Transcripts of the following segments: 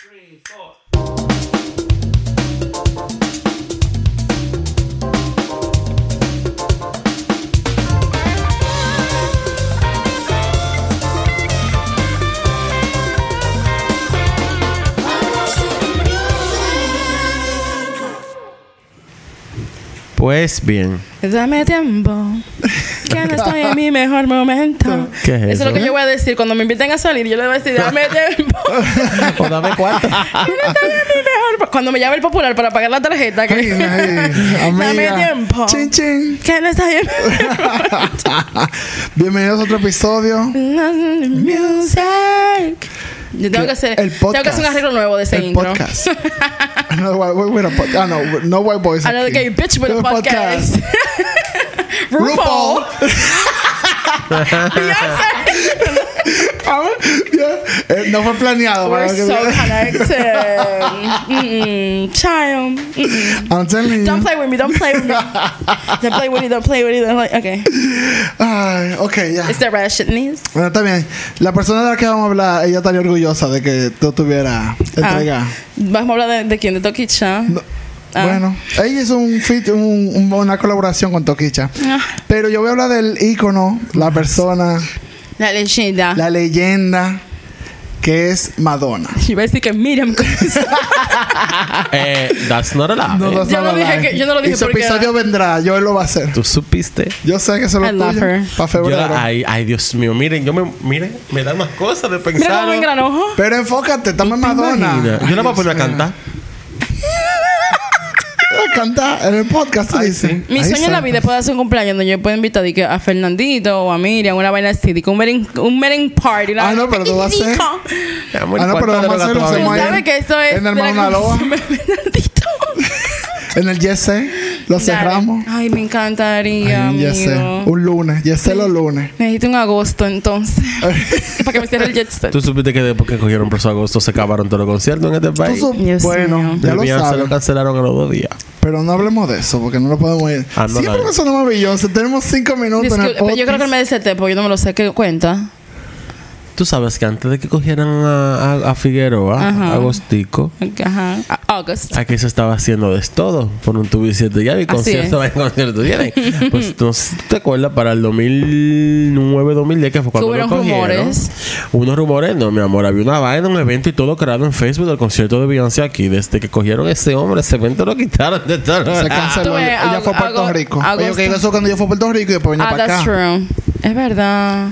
three, four. Pues bien. Dame tiempo. Que no estoy en mi mejor momento. ¿Qué es Eso es lo que yo voy a decir. Cuando me inviten a salir, yo le voy a decir, dame tiempo. O dame cuarto. Que no estoy en mi mejor... Cuando me llame el popular para pagar la tarjeta. Que... Ay, dame tiempo. Chin, chin. Que no estoy en mi mejor Bienvenidos a otro episodio. Music. Yo tengo Que hacer, el tengo que hacer un podcast. arreglo nuevo de ese El intro. podcast. no, white, ah, no, no white boys. I know aquí. the gay bitch with a El podcast. RuPaul. Beyonce. Ah. Eh, no fue planeado. We're so connected. Mm-mm. Child. Mm-mm. I'm telling you. Don't play with me. Don't play with me. Don't play with me. Don't play with me. Don't play. Okay. Ay, ok, ya. Is there Russianness? Bueno, está bien. La persona de la que vamos a hablar, ella estaría orgullosa de que tú tuvieras entrega. Ah. Vamos a hablar de, de quién? De Tokicha. No. Ah. Bueno, ella hizo un fit, un- un- una colaboración con Toquicha. Ah. Pero yo voy a hablar del ícono, la persona, La leyenda. la leyenda que es Madonna. Yo iba a decir que Miriam. Eh, that's not allowed. No, no, Yo no dije que- yo no lo dije Y su porque- episodio vendrá, yo él lo va a hacer. Tú supiste. Yo sé que se lo tuyo para Yo febrero. la- ay, ay, Dios mío. Miren, yo me, miren, me dan más cosas de Mira pensar. me. Pero enfócate, estamos en Madonna. Imagina, Yo la voy a Ay, poner a mío. Cantar. Canta en el podcast, Ay, dice. sí. Mi sueño en la vida es poder hacer un cumpleaños donde yo pueda invitar que a Fernandito o a Miriam, una vaina así, que un meeting, un meeting party. Ah, no, pero tú vas a hacer- Ah, no, ¿cuánto pero vamos a hacerlo, sabes que eso es. en el Mauna Loa. Fernandito. En el Yese, lo Dale. cerramos. Ay, me encantaría, Ay, amigo. Un lunes, Yese los lunes. Necesito un agosto entonces. para que me cierre el jet set. Tú supiste que después que cogieron preso agosto se acabaron todos los conciertos en este país. bueno, ya El lo sabes. lo cancelaron a los dos días. Pero no hablemos de eso, porque no lo podemos ir. Ah, Siempre que sonamos Beyoncé, tenemos cinco minutos en el pero yo creo que podcast. me deseté porque yo no me lo sé. ¿Qué cuenta? Tú sabes que antes de que cogieran a, a, a Figueroa, Ajá. a Agostico, Ajá. A- August. aquí se estaba haciendo de todo por un tubo y siete llaves concierto es. en concierto vienen. Pues no sé si te acuerdas, para el 2009, 2010, que fue cuando lo cogieron. rumores. Unos rumores, no, mi amor, había una vaina, un evento y todo creado en Facebook del concierto de Beyoncé aquí. Desde que cogieron ese hombre, ese evento lo quitaron de todo. Se canceló. Ves, Ella fue a Puerto Rico. Oye, que eso cuando yo fui a Puerto Rico y después venía Ah, para that's acá. true. Es verdad.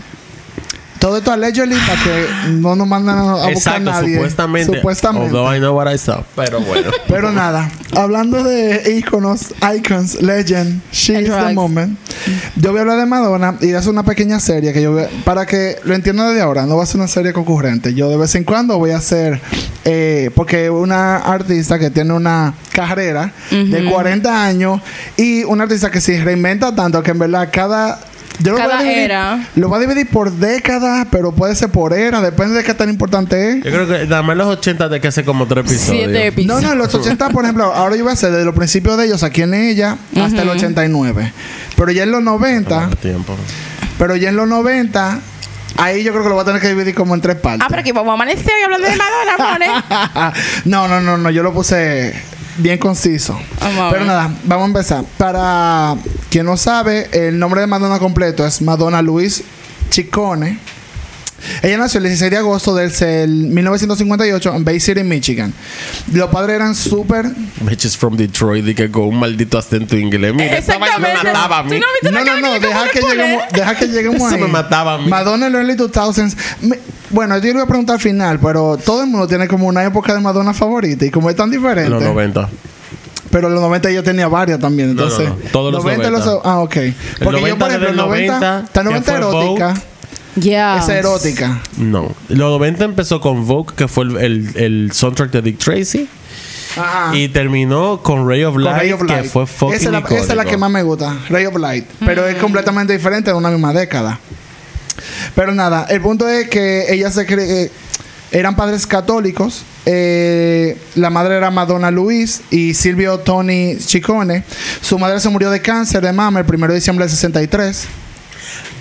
Todo esto allegedly para que no nos mandan a buscar Exacto, nadie. supuestamente. Supuestamente. Although I know what I saw. Pero bueno. Pero nada, hablando de íconos, icons, legend, she And is the moment. Yo voy a hablar de Madonna y es una pequeña serie que yo voy a- para que lo entiendan desde ahora, no va a ser una serie concurrente. Yo de vez en cuando voy a hacer, eh, porque una artista que tiene una carrera de 40 años y una artista que se reinventa tanto que en verdad cada... Yo lo voy a Cada dividir- era. Lo voy a dividir por décadas, pero puede ser por era, depende de qué tan importante es. Yo creo que dame los 80 de que hace como tres episodios. Siete No, episodios. no, en los 80, por ejemplo, ahora yo voy a hacer desde los principios de ellos aquí en ella hasta el 89. Pero ya en los 90, Toma tiempo. pero ya en los 90, ahí yo creo que lo voy a tener que dividir como en tres partes. Ah, pero aquí vamos a amanecer y hablando de Madonna, amores. no, no, no, no, yo lo puse bien conciso. Pero nada, vamos a empezar. Para quien no sabe, el nombre de Madonna completo es Madonna Luis Ciccone. Ella nació el 16 de agosto del del 1958 en Bay City, Michigan. Los padres eran súper Bitches from Detroit y que con un maldito acento inglés. Mira, esa vaina me mataba a ¿Tú mí. no No, no, deja que, lleguemos, deja que lleguemos Eso ahí. me mataba a mí. Madonna en los early 2000s. Bueno, yo le voy a preguntar al final, pero todo el mundo tiene como una época de Madonna favorita y como es tan diferente. Los 90. Pero en los 90 yo tenía varias también, No, no, entonces. no, todos los 90. los- ah, ok. Porque 90 yo, por ejemplo, el 90, 90, está 90 que fue erótica. Yeah. Esa erótica. No. Los 90 empezó con Vogue, que fue el, el, el soundtrack de Dick Tracy. Ajá. Y terminó con Ray of Light, Ray of que Light. fue fucking esa, es la, esa es la icónico. que más me gusta, Ray of Light. Pero es completamente diferente de una misma década. Pero nada, el punto es que ella se eran padres católicos. eh, la madre era Madonna Luis y Silvio Tony Ciccone. Su madre se murió de cáncer de mama el 1 de diciembre del 63.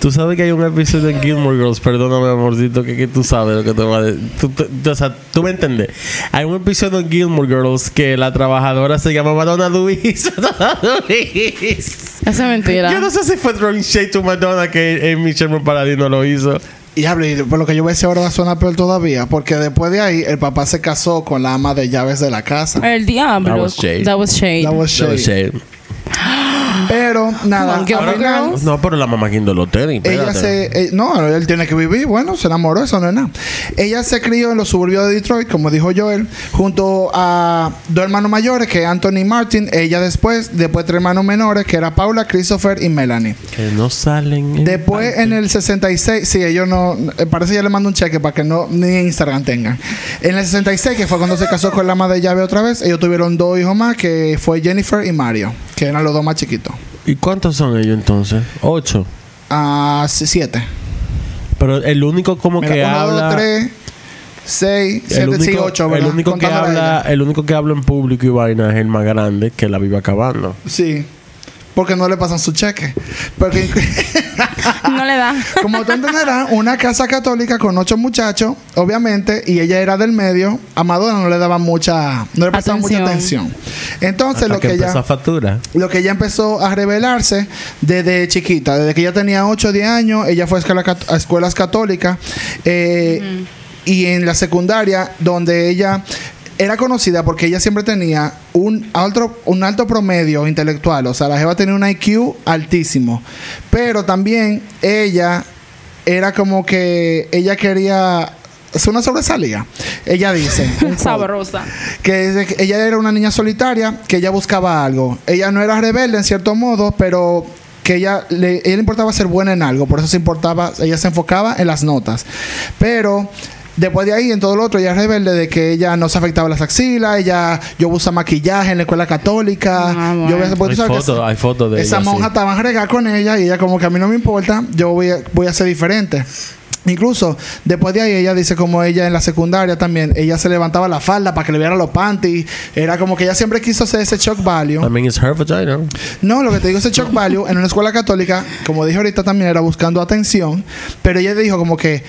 Tú sabes que hay un episodio en Gilmore Girls, perdóname, amorcito, que, que tú sabes lo que te va a decir. Tú, tú- o sea, tú me entiendes. Hay un episodio en Gilmore Girls que la trabajadora se llama Madonna Luis. Madonna Luis. Esa es mentira. Yo no sé si fue throwing shade to Madonna que Amy Sherman Paladino lo hizo. Y hable, por lo que yo voy a decir ahora va a sonar peor todavía, porque después de ahí el papá se casó con la ama de llaves de la casa. El diablo. That was shade. That was shade. That was That was shade. Pero nada, al final. No, pero la mamá Kindle lo tiene. ella se eh, no él tiene que vivir bueno se enamoró eso no es nada ella se crió en los suburbios de Detroit como dijo Joel junto a dos hermanos mayores que es Anthony y Martin ella después después tres hermanos menores que era Paula Christopher y Melanie Que no salen. en Después en el 66, sí, ellos no, parece que ya le mando un cheque para que no ni Instagram tengan. En el 66, que fue cuando se casó con la madre de llave otra vez, ellos tuvieron dos hijos más, que fue Jennifer y Mario, que eran los dos más chiquitos. ¿Y cuántos son ellos entonces? Ocho. Ah, sí, siete. Pero el único como Mira, que uno, habla. dos, tres, seis, el siete, único, ocho, el único que habla, el único que habla en público y vaina es el más grande que la vive acabando. Sí. Porque no le pasan su cheque. Porque No le da. Como tú entenderás, una casa católica con ocho muchachos, obviamente, y ella era del medio, a Madonna no le daba mucha, no le prestaba mucha Atención. Entonces, Hasta lo que, que, empezó ella, a factura. lo que ella empezó a revelarse desde chiquita, desde que ella tenía 8 o 10 años, ella fue a, escuela cat- a escuelas católicas eh, y en la secundaria, donde ella era conocida porque ella siempre tenía un alto, un alto promedio intelectual, o sea, la Jeva tenía un IQ altísimo, pero también ella era como que ella quería es una sobresalida. Ella dice Sabrosa. que que ella era una niña solitaria, que ella buscaba algo. Ella no era rebelde en cierto modo, pero que ella le, ella le importaba ser buena en algo, por eso se importaba, ella se enfocaba en las notas. Pero después de ahí, en todo lo otro, ella es rebelde de que ella no se afectaba las axilas, ella, yo usa maquillaje en la escuela católica. Ah, yo bueno. porque tú Hay fotos, hay fotos de esa ella, monja sí. estaba a regar con ella y ella como que a mí no me importa, yo voy a, voy a ser diferente. Incluso después de ahí ella dice como ella en la secundaria también, ella se levantaba la falda para que le vieran los panties, era como que ella siempre quiso hacer ese shock value. I mean, it's her vagina. No, lo que te digo ese shock value en una escuela católica, como dije ahorita también era buscando atención, pero ella dijo como que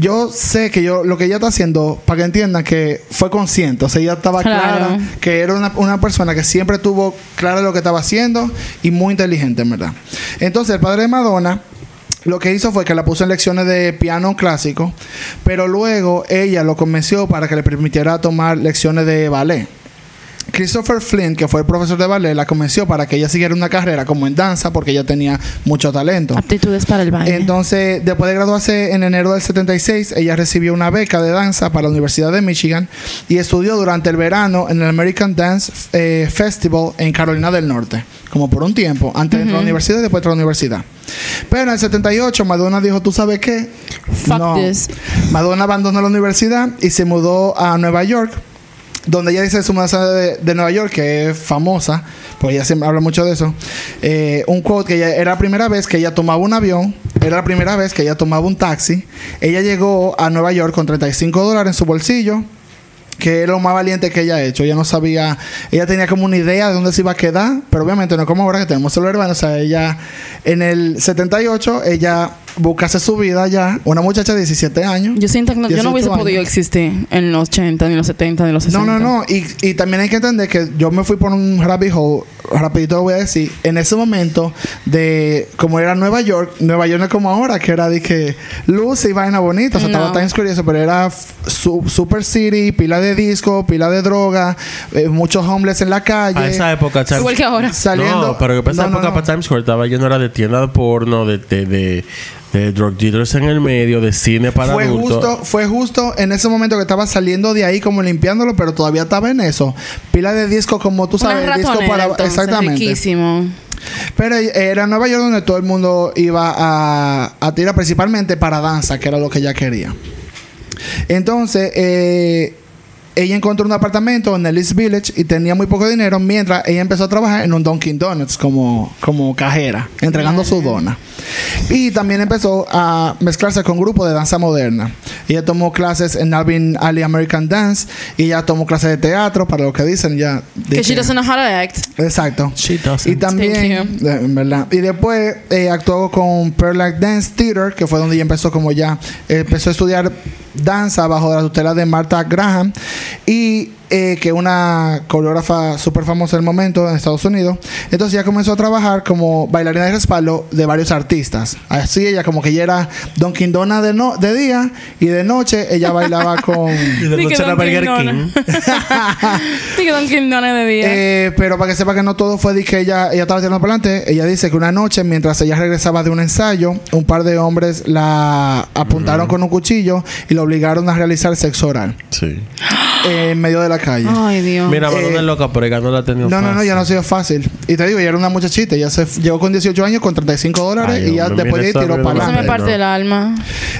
yo sé que yo lo que ella está haciendo para que entiendan que fue consciente, o sea, ella estaba Claro. clara que era una, una persona que siempre tuvo clara lo que estaba haciendo y muy inteligente, en verdad. Entonces, el padre de Madonna lo que hizo fue que la puso en lecciones de piano clásico, pero luego ella lo convenció para que le permitiera tomar lecciones de ballet. Christopher Flynn, que fue el profesor de ballet, la convenció para que ella siguiera una carrera como en danza porque ella tenía mucho talento. Aptitudes para el baile. Entonces, después de graduarse en enero del 76, ella recibió una beca de danza para la Universidad de Michigan y estudió durante el verano en el American Dance eh, Festival en Carolina del Norte, como por un tiempo, antes de entrar a la universidad y después de la universidad. Pero en el 78, Madonna dijo, ¿tú sabes qué? Fuck this. Madonna abandonó la universidad y se mudó a Nueva York donde ella dice su mudanza de, Nueva York, que es famosa, pues ella siempre habla mucho de eso. eh, un quote que ella, era la primera vez que ella tomaba un avión, era la primera vez que ella tomaba un taxi. Ella llegó a Nueva York con 35 dólares en su bolsillo, que era lo más valiente que ella ha hecho. Ella no sabía, ella tenía como una idea de dónde se iba a quedar, pero obviamente no como ahora que tenemos celular. O sea, ella en el 78, ella buscase su vida ya, una muchacha de 17 años. Yo siento que no, yo 18 no hubiese años. podido existir en los 80, ni los 70, ni los 60. No, no, no. Y, y también hay que entender que yo me fui por un rabbit hole, rapidito lo voy a decir. En ese momento de, como era Nueva York, Nueva York no es como ahora, que era de que luz y vaina bonita. O sea, No. estaba Times Square y eso, pero era su- Super City, pila de disco, pila de droga, eh, muchos homeless en la calle. A esa época, Times- Igual que ahora. Saliendo. No, pero que para esa No, no, época no. para Times Square estaba lleno era de tiendas de porno, de, de, de, de drug dealers en el medio, de cine para Fue adultos. justo, fue justo en ese momento que estaba saliendo de ahí como limpiándolo, pero todavía estaba en eso. Pila de disco como tú sabes, Una disco para entonces, exactamente. riquísimo. Pero era Nueva York donde todo el mundo iba a, a tirar principalmente para danza, que era lo que ella quería. Entonces, eh, ella encontró un apartamento en el East Village y tenía muy poco dinero mientras ella empezó a trabajar en un Dunkin' Donuts como, como cajera, entregando su dona. Y también empezó a mezclarse con grupos de danza moderna. Ella tomó clases en Alvin Ali American Dance y ella tomó clases de teatro, para lo que dicen ya. Que she doesn't know how to act. Exacto. She doesn't. Y también, en verdad. Y después eh, actuó con Pearl Like Dance Theater, que fue donde ella empezó como ya, eh, empezó a estudiar danza bajo la tutela de Martha Graham. Y eh, que una coreógrafa súper famosa del momento en Estados Unidos. Entonces ya comenzó a trabajar como bailarina de respaldo de varios artistas. Así ella como que ella era Dunkin' Dona de, no, de día y de noche ella bailaba con... Y de noche era Burger. King. Sí, que Dunkin' Donuts de día. Eh, pero para que sepa que no todo fue de que ella, ella estaba tirando para adelante, ella dice que una noche, mientras ella regresaba de un ensayo, un par de hombres la apuntaron con un cuchillo y la obligaron a realizar sexo oral Sí. en medio de la calle. Ay, Dios. Mira, Madonna Eh, es loca, pero ella no la ha tenido No, no, no, ya no ha sido fácil. Y te digo, ella era una muchachita. Ella se llegó con 18 años con 35 dólares Ay, y ya hombre, después de ahí tiró para Eso me adelante. parte no. el alma.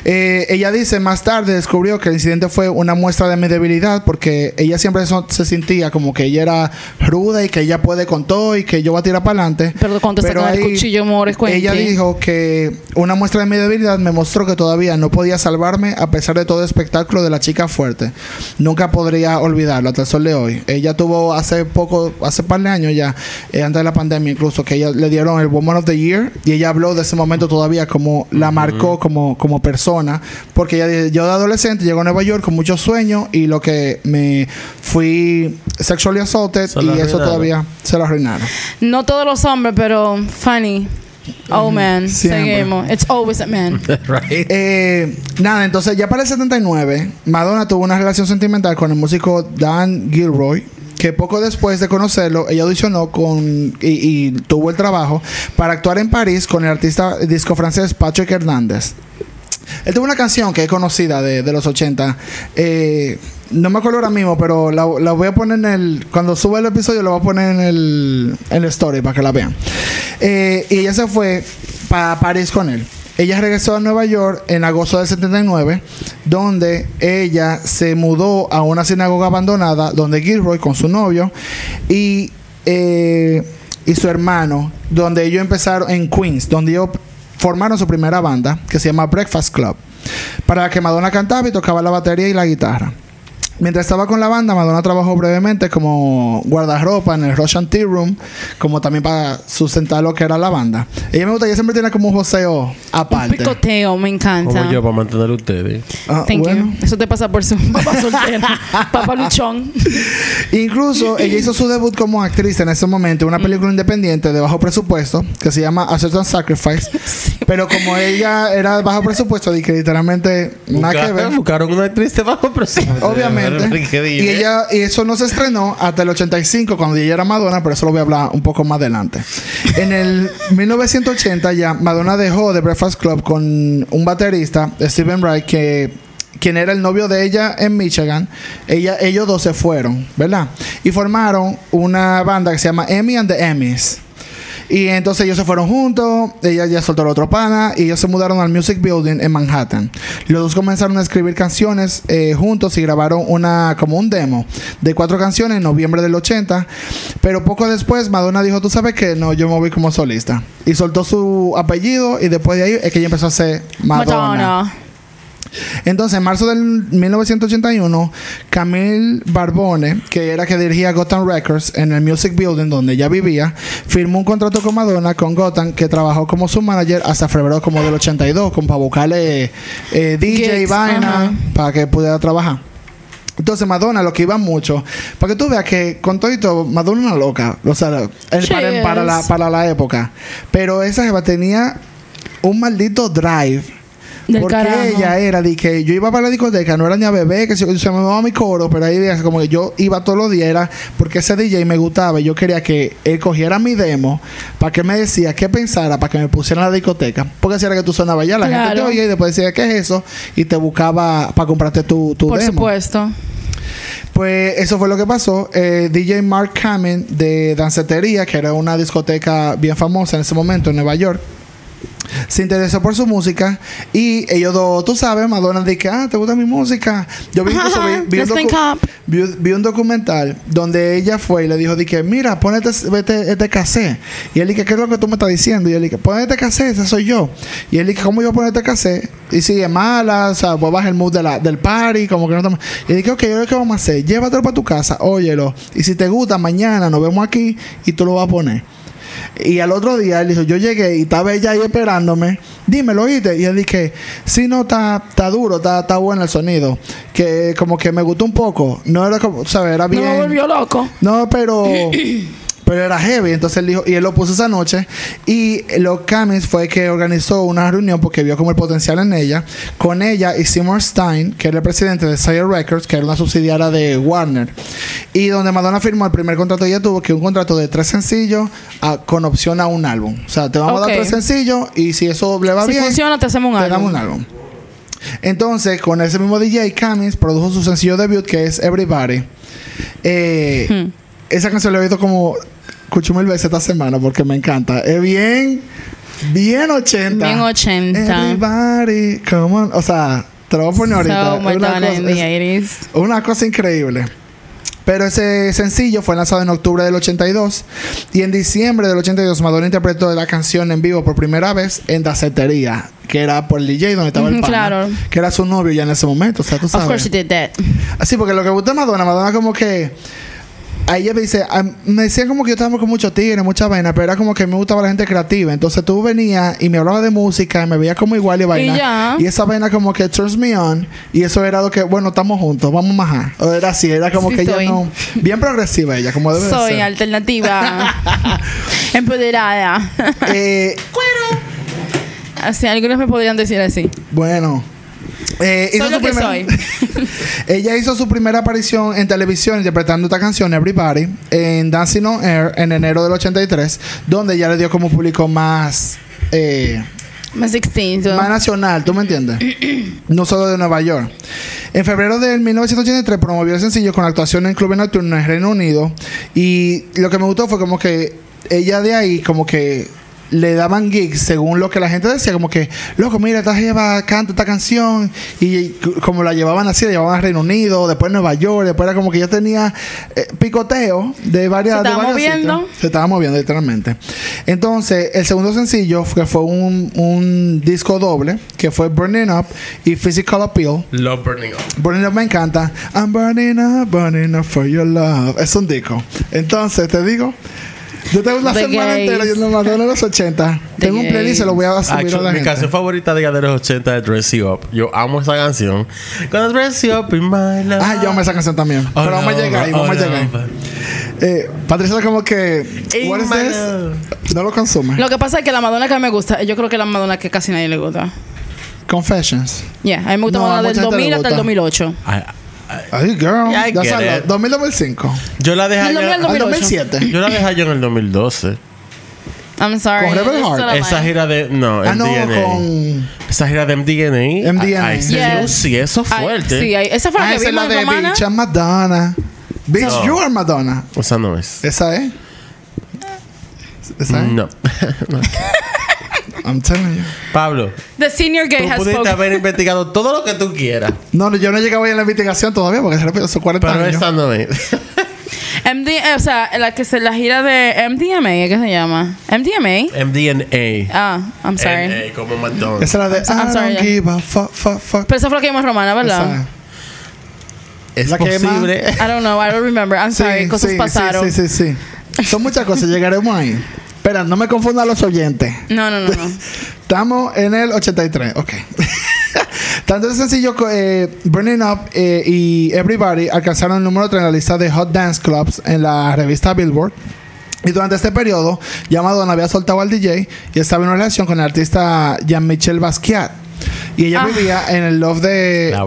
Eh, ella dice más tarde descubrió que el incidente fue una muestra de mi debilidad porque ella siempre so- se sentía como que ella era ruda y que ella puede con todo y que yo voy a tirar para adelante. Pero cuando te sacan el cuchillo, mores, cuente. Ella dijo que una muestra de mi debilidad me mostró que todavía no podía salvarme a pesar de todo el espectáculo de la chica fuerte. Nunca podría olvidarlo hasta el sol de hoy. Ella tuvo hace poco, hace par de años ya, eh, antes de la pandemia incluso, que ella le dieron el Woman of the Year y ella habló de ese momento todavía como la marcó como, como persona. Porque ella dice, yo de adolescente llego a Nueva York con muchos sueños y lo que me fui sexually assaulted Se y eso todavía se lo arruinaron. No todos los hombres, pero funny. Oh, man. Siempre. Seguimos. It's always a man. right. Eh, nada, entonces ya para el 79, Madonna tuvo una relación sentimental con el músico Dan Gilroy. Que poco después de conocerlo, ella audicionó con y, y tuvo el trabajo para actuar en París con el artista disco francés Patrick Hernández. Él tuvo una canción que es conocida de, de los 80. eh, no me acuerdo ahora mismo, pero la, la voy a poner en el. Cuando suba el episodio, la voy a poner en el, en el story para que la vean. Eh, y ella se fue para París con él. Ella regresó a Nueva York en agosto del 79, donde ella se mudó a una sinagoga abandonada, donde Gilroy con su novio y, eh, y su hermano, donde ellos empezaron en Queens, donde ellos formaron su primera banda, que se llama Breakfast Club, para la que Madonna cantaba y tocaba la batería y la guitarra. Mientras estaba con la banda, Madonna trabajó brevemente como guardarropa en el Russian Tea Room, como también para sustentar lo que era la banda. Ella me gusta, ella siempre tiene como un joseo Un aparte. picoteo, me encanta. Como yo, para mantener a ustedes. Ah, Thank bueno. you. Eso te pasa por su papá soltero. papá luchón. Incluso ella hizo su debut como actriz en ese momento, en una película independiente de bajo presupuesto que se llama A Certain Sacrifice. Pero como ella era de bajo presupuesto, que literalmente nada que ver. Buscaron una actriz de bajo presupuesto. Obviamente. Y ella y eso no se estrenó hasta el 85 cuando ella era Madonna, pero eso lo voy a hablar un poco más adelante. En el 1980 ya Madonna dejó The Breakfast Club con un baterista, Steven Wright, que quien era el novio de ella en Michigan, ella, ellos dos se fueron, ¿verdad? Y formaron una banda que se llama Emmy and the Emmys. Y entonces ellos se fueron juntos, ella ya soltó al otro pana y ellos se mudaron al Music Building en Manhattan. Los dos comenzaron a escribir canciones eh, juntos y grabaron una como un demo de cuatro canciones en noviembre del 80. Pero poco después Madonna dijo, tú sabes que no, yo me voy como solista. Y soltó su apellido y después de ahí es que ella empezó a ser Madonna. Madonna. Entonces, en marzo del 1981, Camille Barbone, que era que dirigía Gotham Records en el Music Building donde ella vivía, firmó un contrato con Madonna, con Gotham, que trabajó como su manager hasta febrero como del 82, con para buscarle eh, DJ y Gigs, vaina para que pudiera trabajar. Entonces Madonna lo que iba mucho, para que tú veas que con todo y todo, Madonna una loca, o sea, el- para, para la, para la época. Pero esa jeva tenía un maldito drive Del porque carajo. ella era de que yo iba para la discoteca, no era ni a bebé, que se, se me daba mi coro, pero ahí como que yo iba todos los días, era porque ese DJ me gustaba y yo quería que él cogiera mi demo para que me decía qué pensara, para que me pusiera en la discoteca. Porque si era que tú sonabas ya, la gente te oía y después decía, ¿qué es eso? Y te buscaba para comprarte tu, tu Por demo. supuesto. Pues eso fue lo que pasó. Eh, DJ Mark Kamen de Dancetería, que era una discoteca bien famosa en ese momento en Nueva York, se interesó por su música y ellos dos, tú sabes, Madonna dice, ah, ¿te gusta mi música? Yo vi, incluso vi, vi un, vi, vi documental donde ella fue y le dijo, dije, mira, pon este, este, cassette. Y él dije, ¿qué es lo que tú me estás diciendo? Y él dije, pon este cassette, ese soy yo. Y él dije, ¿cómo yo poner este cassette? Y sigue mala, o sea, pues baja el mood de la, del party, como que no estamos... Y dije, ok, ¿qué vamos a hacer? Llévatelo para tu casa, óyelo. Y si te gusta, mañana nos vemos aquí y tú lo vas a poner. Y al otro día él dijo, yo llegué y estaba ella ahí esperándome. Dímelo, oíste. Y él dije, sí, no, está, está duro, está, está bueno el sonido. Que como que me gustó un poco. No era como, ¿sabes? Era No bien. me volvió loco. No, pero. Pero era heavy, entonces él dijo, y él lo puso esa noche. Y lo Camis fue que organizó una reunión porque vio como el potencial en ella. Con ella y Seymour Stein, que era el presidente de Sire Records, que era una subsidiaria de Warner. Y donde Madonna firmó el primer contrato que ella tuvo, que un contrato de tres sencillos a- con opción a un álbum. O sea, te vamos a dar tres sencillos y si eso le va Si bien, funciona, te hacemos un te damos álbum. un álbum. Entonces, con ese mismo DJ, Camis produjo su sencillo debut que es Everybody. Eh, Hmm. Esa canción la he oído como escucho mil veces esta semana porque me encanta. Es bien, bien 80. Bien 80. Everybody, come on. O sea, te lo voy a poner ahorita. So una cosa- in the es 80s. una cosa increíble. Pero ese sencillo fue lanzado en octubre del 82 y en diciembre del 82 Madonna interpretó la canción en vivo por primera vez en Dacetería, que era por el DJ donde estaba el pana, claro. que era su novio ya en ese momento, o sea, tú Of sabes. course she did that. Así, porque lo que gusta de Madonna, Madonna como que... A ella me dice, a- me decían como que yo estaba con mucho tigre, mucha vaina, pero era como que me gustaba la gente creativa. Entonces tú venías y me hablabas de música, y me veías como igual y vaina. ya. Y esa vaina como que turns me on. Y eso era lo que, bueno, estamos juntos, vamos. O era así, era como Sí que soy. ella no... Bien progresiva ella, como debe de Soy ser. alternativa. empoderada. Eh, así, algunos me podrían decir así. bueno. Eh, hizo Soy lo su primer- soy. Ella hizo su primera aparición en televisión interpretando esta canción Everybody en Dancing on Air en enero del 83, donde ella le dio como público más eh, Más extinto. más nacional, ¿tú me entiendes? No solo de Nueva York. En febrero del 1983 promovió el sencillo con actuación en clubes nocturnos en Reino Unido y lo que me gustó fue como que ella de ahí como que le daban gigs según lo que la gente decía, como que, loco, mira, esta jeva canta esta canción y como la llevaban así, la llevaban a Reino Unido, después Nueva York, después era como que ya tenía eh, picoteo de varias... Se de estaba moviendo. sitios. Se estaba moviendo literalmente. Entonces, el segundo sencillo fue, fue un, un disco doble que fue Burning Up y Physical Appeal. Love Burning Up. Burning Up me encanta. I'm burning up, burning up for your love. Es un disco. Entonces, te digo, yo tengo una The semana gays. entera yendo a Madonna en los 80. The tengo un playlist y se lo voy a subir a la mi gente. canción favorita de de los 80 es Dress You Up. Yo amo esa canción. Gonna dress you up in my love. Ah, yo amo esa canción también. Oh, Pero vamos a no, llegar ahí, oh, vamos a no. llegar. Eh, Patricia como que... In What is this? No lo consume. Lo que pasa es que la Madonna que a mí me gusta, yo creo que la Madonna que casi nadie le gusta. Confessions. Yeah, a mí me gusta No, Madonna del mucha gente le 2000 hasta el gusta. 2008. Ay, Ay, girl. I That's get a lot. it. 2000-2005. Yo la dejé Del 2000 al yo, Al 2008. 2007. yo la dejé yo en el 2012. I'm sorry. Con Rebel Heart. Esa gira de no, Ah, no, MDNA. con... Esa gira de MDNA. MDNA. Ay, sí, Yes. sí, eso es Ay, fuerte. sí, esa fue la Ah, que esa es la de Romana. Bitch, I'm Madonna. Bitch, No. you are Madonna. Esa no es. ¿Esa es? ¿Esa es? No. I'm telling you. Pablo, The senior gay tú has pudiste spoken. haber investigado todo lo que tú quieras. No, yo no he llegado ahí en la investigación todavía porque se repite son 40 Pero años. esa no es. MD, o sea, la que se la gira de MDMA, ¿qué se llama? MDMA. MDNA. Ah, I'm sorry. NA, como McDonald's. Esa es la de I'm I sorry, don't give a fuck, fuck, fuck. Pero esa fue la que vimos Romana, ¿verdad? Esa. Es la que posible. I don't know, I don't remember. I'm sorry, Sí, cosas sí, pasaron. Sí, sí, sí, sí. Son muchas cosas, llegaremos ahí. Espera, no me confundan los oyentes. No, no, no, no. Estamos en el 83, ok. Tanto de sencillo eh, Burning Up eh, y Everybody alcanzaron el número 3 en la lista de Hot Dance Clubs en la revista Billboard. Y durante este periodo, ya Madonna había soltado al DJ y estaba en una relación con el artista Jean-Michel Basquiat. Y ella Ah. vivía en el love de. La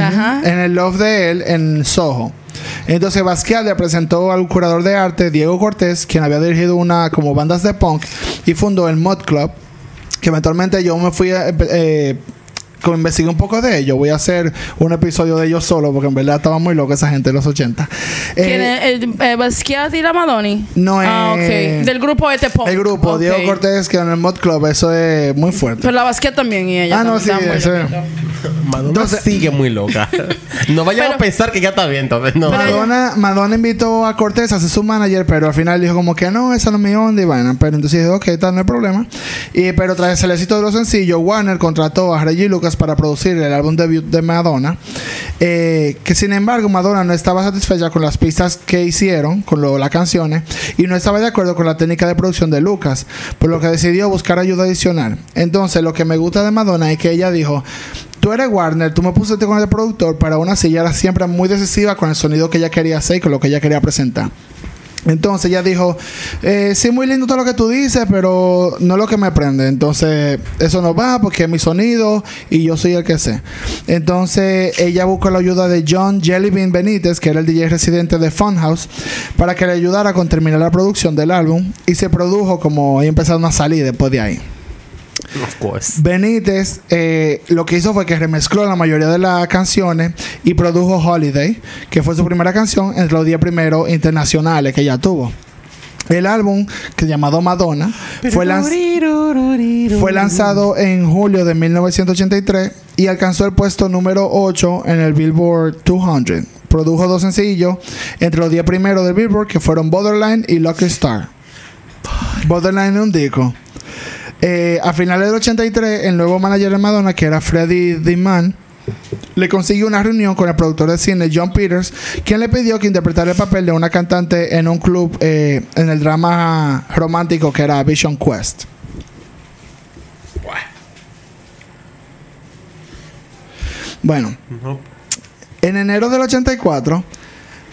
Ajá. En el love de él en Soho. Entonces Basquiat le presentó al curador de arte Diego Cortés, quien había dirigido una como bandas de punk y fundó el Mod Club, que eventualmente yo me fui a- eh, investigué un poco de ellos, voy a hacer un episodio de ellos solo, porque en verdad estaba muy loco esa gente de los 80. ¿Quién Eh, es? El, eh, Basquiat y la Madoni. No Ah, es- ok. Del grupo este pop. el grupo. Diego Cortés, que en el Mod Club, eso es muy fuerte. Pero la Basquiat también y ella. Ah, no, sí, eso. Madonna Entonces- sigue muy loca. no vayamos Pero- a pensar que ya está bien, entonces. No. Madonna, Madonna invitó a Cortés a ser su manager, pero al final dijo como que no, esa no es mi onda y vaina. Pero entonces dijo, ok, tal, no hay problema. Y, pero tras el éxito de los sencillos, Warner contrató a Reggie Lucas para producir el álbum debut de Madonna. eh, que sin embargo, Madonna no estaba satisfecha con las pistas que hicieron, con las canciones, y no estaba de acuerdo con la técnica de producción de Lucas, por lo que decidió buscar ayuda adicional. Entonces, lo que me gusta de Madonna es que ella dijo, Tú eres Warner, tú me pusiste con el productor, así ella era siempre muy decisiva con el sonido que ella quería hacer y con lo que ella quería presentar. Entonces ella dijo, eh, sí, muy lindo todo lo que tú dices, pero no es lo que me prende. Entonces eso no va porque es mi sonido y yo soy el que sé. Entonces ella buscó la ayuda de John Jellybean Benítez, que era el DJ residente de Funhouse, para que le ayudara con terminar la producción del álbum. Y se produjo como ahí empezaron a salir después de ahí. Of course. Benítez eh, lo que hizo fue que remezcló la mayoría de las canciones y produjo Holiday, que fue su primera canción entre los 10 primeros internacionales que ella tuvo. El álbum, que llamado Madonna, fue, lanz- fue lanzado en julio de 1983 y alcanzó el puesto número 8 en el Billboard 200. Produjo dos sencillos entre los 10 primeros del Billboard, que fueron Borderline y Lucky Star. Borderline es un disco. Eh, a finales del 83, el nuevo manager de Madonna, que era Freddie Diman, le consiguió una reunión con el productor de cine John Peters, quien le pidió que interpretara el papel de una cantante en un club eh, en el drama romántico que era Vision Quest. Bueno, No. en enero del 84,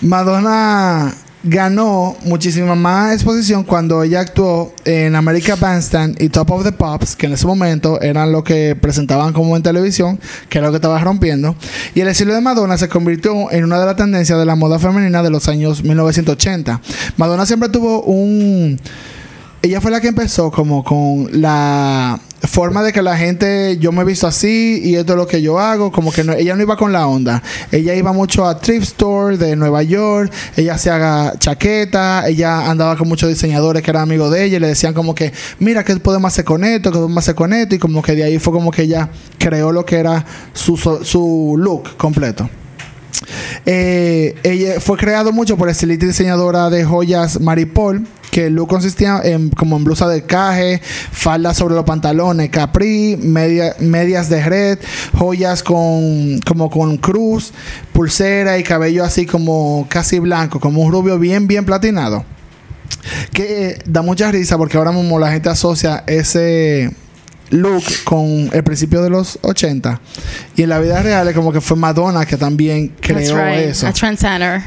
Madonna ganó muchísima más exposición cuando ella actuó en America Bandstand y Top of the Pops, que en ese momento eran lo que presentaban como en televisión, que era lo que estaba rompiendo. Y el estilo de Madonna se convirtió en una de las tendencias de la moda femenina de los años 1980. Madonna siempre tuvo un ella fue la que empezó como con la forma de que la gente, yo me visto así y esto es lo que yo hago, como que no- ella no iba con la onda. Ella iba mucho a thrift store de Nueva York, ella se haga chaqueta, ella andaba con muchos diseñadores que eran amigos de ella y le decían como que, mira, ¿qué podemos hacer con esto? ¿Qué podemos hacer con esto? Y como que de ahí fue como que ella creó lo que era su, su look completo. Eh, ella fue creado mucho por la y diseñadora de joyas Maripol, que el consistía en como en blusa de caje, falda sobre los pantalones, capri, media- medias de red, joyas con como con cruz, pulsera y cabello así como casi blanco, como un rubio bien bien platinado. Que da mucha risa porque ahora mismo la gente asocia ese look con el principio de los 80 y en la vida real es como que fue Madonna que también That's creó right. eso. A.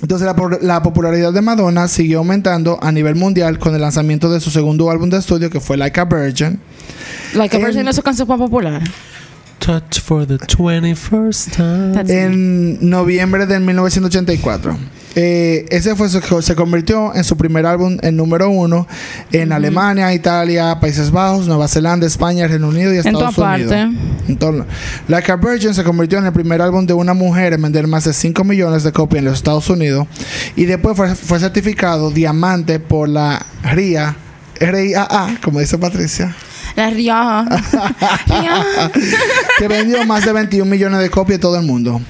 Entonces la popularidad de Madonna siguió aumentando a nivel mundial con el lanzamiento de su segundo álbum de estudio que fue Like a Virgin. Like a En- Virgin es su canción más popular. Touch for the 21st time. That's- en noviembre de 1984. Eh, ese fue su- se convirtió en su primer álbum en número uno en Alemania, Italia, Países Bajos, Nueva Zelanda, España, Reino Unido y En Estados toda Unidos. parte. Entonces, Like a Virgin se convirtió en el primer álbum de una mujer en vender más de 5 millones de copias en los Estados Unidos y después fue, fue certificado diamante por la RIA, RIAA, como dice Patricia, La. Rioja. que vendió más de 21 millones de copias en todo el mundo.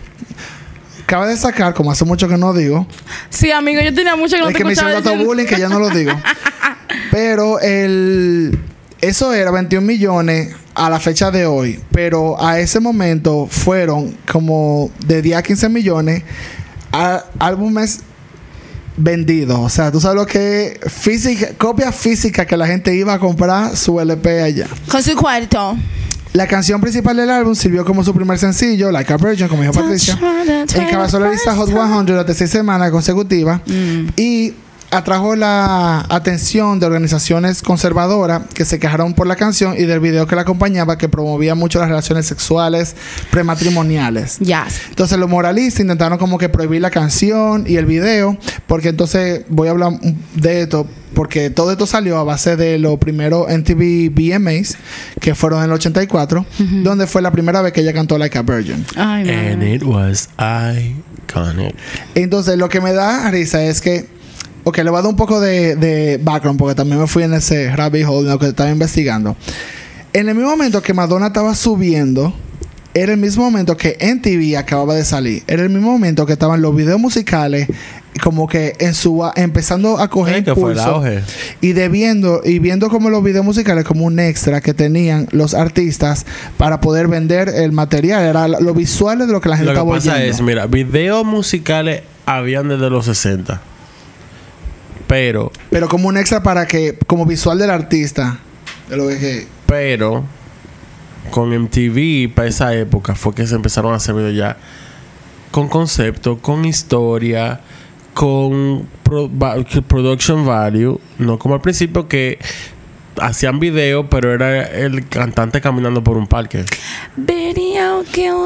Cabe destacar, como hace mucho que no digo, Sí, amigo, yo tenía mucho que no es te que me hicieron tanto bullying que ya no lo digo. Pero el eso era 21 millones a la fecha de hoy, pero a ese momento fueron como de 10 a 15 millones a álbumes vendidos. O sea, tú sabes lo que es física, copia física que la gente iba a comprar su LP allá. Con su cuarto. La canción principal del álbum sirvió como su primer sencillo, Like a Virgin, como dijo Patricia. Encabezó la lista Hot 100 durante seis semanas consecutivas. Mm. Y atrajo la atención de organizaciones conservadoras que se quejaron por la canción y del video que la acompañaba que promovía mucho las relaciones sexuales prematrimoniales. Yes. Entonces los moralistas intentaron como que prohibir la canción y el video, porque entonces voy a hablar de esto, porque todo esto salió a base de lo primero MTV VMAs, que fueron en el 84, donde fue la primera vez que ella cantó Like a Virgin. Ay, And it was iconic. Entonces lo que me da risa es que, ok, le voy a dar un poco de, de background, porque también me fui en ese rabbit hole en lo que estaba investigando. En el mismo momento que Madonna estaba subiendo, era el mismo momento que MTV acababa de salir. Era el mismo momento que estaban los videos musicales como que en su empezando a coger Sí, que fue el impulso auge. y de viendo y viendo como los videos musicales como un extra que tenían los artistas para poder vender el material era los visuales de lo que la gente Lo que estaba pasa oyendo es, mira, videos musicales habían desde los 60. Pero, pero como un extra para que como visual del artista de lo que pero, con MTV para esa época fue que se empezaron a hacer videos ya con concepto, con historia, con pro- va- production value. No como al principio que hacían video, pero era el cantante caminando por un parque.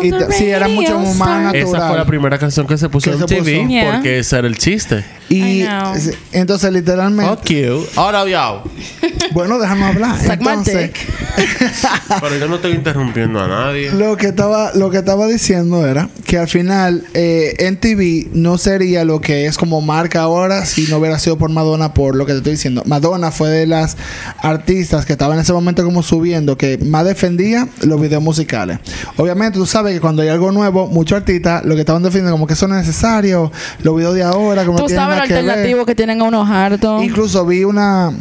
Y sí, era mucho radio más star. natural. Esa fue la primera canción que se puso Que en se TV puso. Yeah. porque ese era el chiste. y I know. es- entonces literalmente Fuck you. Ahora ya. bueno déjame hablar Suck my entonces dick. Pero yo no estoy interrumpiendo a nadie. Lo que estaba, lo que estaba diciendo era que al final eh, NTV no sería lo que es como marca ahora si no hubiera sido por Madonna por lo que te estoy diciendo. Madonna fue de las artistas que estaba en ese momento como subiendo que más defendía los videos musicales. Obviamente tú sabes que cuando hay algo nuevo, muchos artistas lo que estaban defendiendo como que eso no es necesario, los videos de ahora como Tú sabes lo que alternativo que tienen a unos hartos. Incluso vi una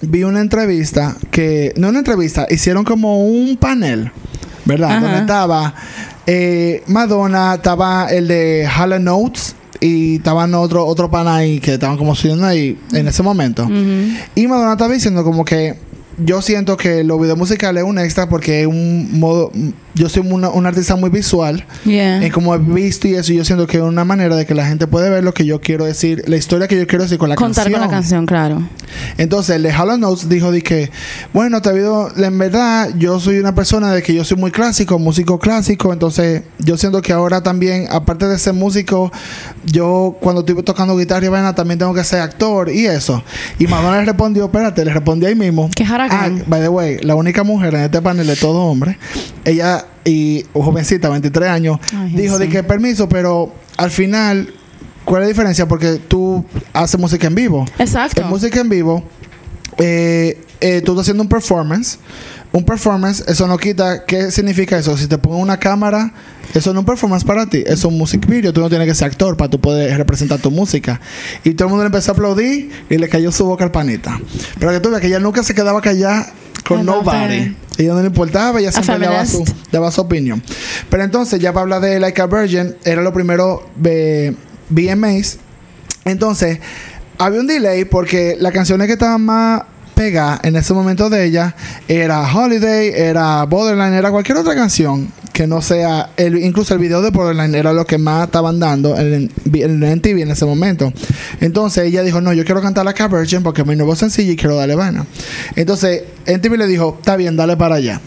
vi una entrevista que no una entrevista, hicieron como un panel, ¿verdad? Ajá. Donde estaba eh, Madonna, estaba el de Hall Notes y estaban otro otro pan ahí que estaban como subiendo ahí en ese momento. Y Madonna estaba diciendo como que yo siento que los videos musicales es un extra porque es un modo yo soy una, un artista muy visual Yeah. en como he visto y eso, yo siento que es una manera de que la gente puede ver lo que yo quiero decir, la historia que yo quiero decir con la Contar canción. con la canción, claro. Entonces, el de Hollow Notes dijo de que, bueno, te ha habido, en verdad, yo soy una persona de que yo soy muy clásico, músico clásico, entonces yo siento que ahora también, aparte de ser músico, yo cuando estoy tocando guitarra y vaina, también tengo que ser actor y eso. Y Madonna le respondió, espérate, le respondió ahí mismo. Qué. Ah, by the way, la única mujer en este panel de todo hombre, ella y jovencita, 23 años, Ay, dijo de que permiso, pero al final, ¿cuál es la diferencia? Porque tú haces música en vivo. Exacto. En música en vivo, eh, eh, tú estás haciendo un performance. Un performance, eso no quita. ¿Qué significa eso? Si te pongo una cámara, eso no es un performance para ti. Es un music video. Tú no tienes que ser actor para tú poder representar tu música. Y todo el mundo le empezó a aplaudir y le cayó su boca al panita. Pero que tú veas que ella nunca se quedaba callada con I nobody. Ella no le importaba, ella siempre daba su, daba su opinión. Pero entonces, ya para hablar de Like a Virgin, era lo primero de VMAs. Entonces, había un delay porque las canciones que estaban más pegadas en ese momento de ella era Holiday, era Borderline, era cualquier otra canción que no sea, el, incluso el video de Borderline era lo que más estaban dando en, en, en TV en ese momento. Entonces ella dijo, no, yo quiero cantar la Virgin porque es mi nuevo sencillo y quiero darle vaina. Entonces NTV le dijo, está bien, dale para allá.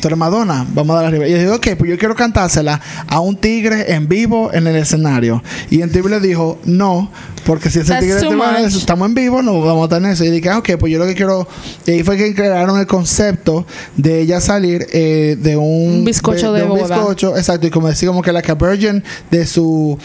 Tú eres Madonna, vamos a dar arriba. Y yo digo, ok, pues yo quiero cantársela a un tigre en vivo en el escenario. Y en TV le dijo, no, porque si ese That's tigre te va estamos en vivo, no vamos a tener eso. Y dije, ah, ok, pues yo lo que quiero. Y ahí fue que crearon el concepto de ella salir eh, de un, Un bizcocho de un boda. bizcocho, exacto. Y como decía, como que la Virgin de su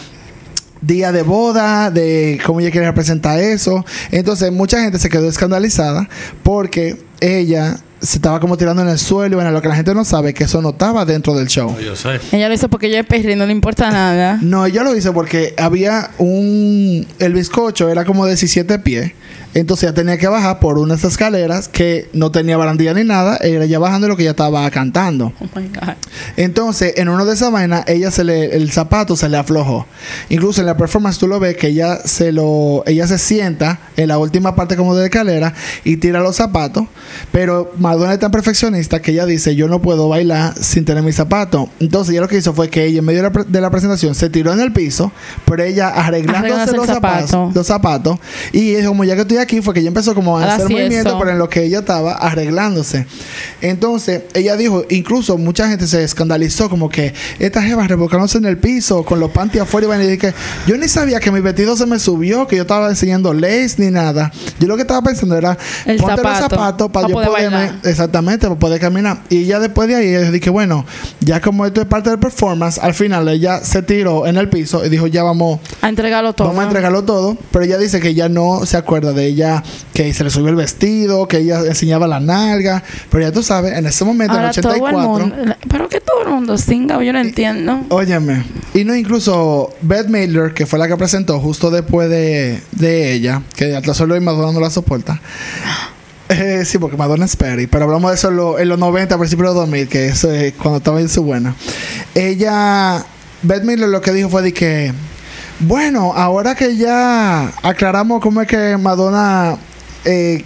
día de boda, de cómo ella quiere representar eso. Entonces, mucha gente se quedó escandalizada porque ella se estaba como tirando en el suelo. Y bueno, lo que la gente no sabe es que eso no estaba dentro del show. Yo sé. Ella lo hizo porque ella es perra y no le importa nada. No, ella lo hizo porque había un. El bizcocho era como de 17 pies. Entonces ella tenía que bajar por unas escaleras que no tenía barandilla ni nada. Era ya bajando lo que ella estaba cantando. Oh my God. Entonces, en uno de esas vainas, ella se le, el zapato se le aflojó. Incluso en la performance tú lo ves que ella se lo, ella se sienta en la última parte como de la escalera y tira los zapatos. Pero Madonna es tan perfeccionista que ella dice, yo no puedo bailar sin tener mi zapato. Entonces ella lo que hizo fue que ella en medio de la, pre- de la presentación se tiró en el piso, pero ella arreglándose los zapatos, zapato. los zapatos. Y es como ya que estoy aquí fue que ella empezó como a, hacer así movimiento, eso. pero en lo que ella estaba arreglándose. Entonces ella dijo, incluso mucha gente se escandalizó como que esta jeva revolcándose en el piso con los panties afuera y vaina", y dije, yo ni sabía que mi vestido se me subió, que yo estaba enseñando lace ni nada. Yo lo que estaba pensando era El ponte los zapato, zapatos para pa' yo poder poderme, exactamente, para poder caminar. Y ya después de ahí ella dije, bueno, ya como esto es parte del performance, al final ella se tiró en el piso y dijo, ya vamos A entregarlo todo. Vamos a entregarlo todo, pero ella dice que ella no se acuerda de ella, que se le subió el vestido, que ella enseñaba la nalga, pero ya tú sabes, en ese momento, Ahora en el todo el 84, mundo. Pero que todo el mundo singa, yo no entiendo. óyeme, y no incluso Beth Midler, que fue la que presentó justo después de, de ella, que hasta solo y Madonna no la soporta. Eh, sí, porque Madonna es Perry, pero hablamos de eso en, lo- en los 90, a principios de los 2000, que eso es cuando estaba en su buena. Ella, Beth Midler lo que dijo fue de que, bueno, ahora que ya aclaramos cómo es que Madonna eh,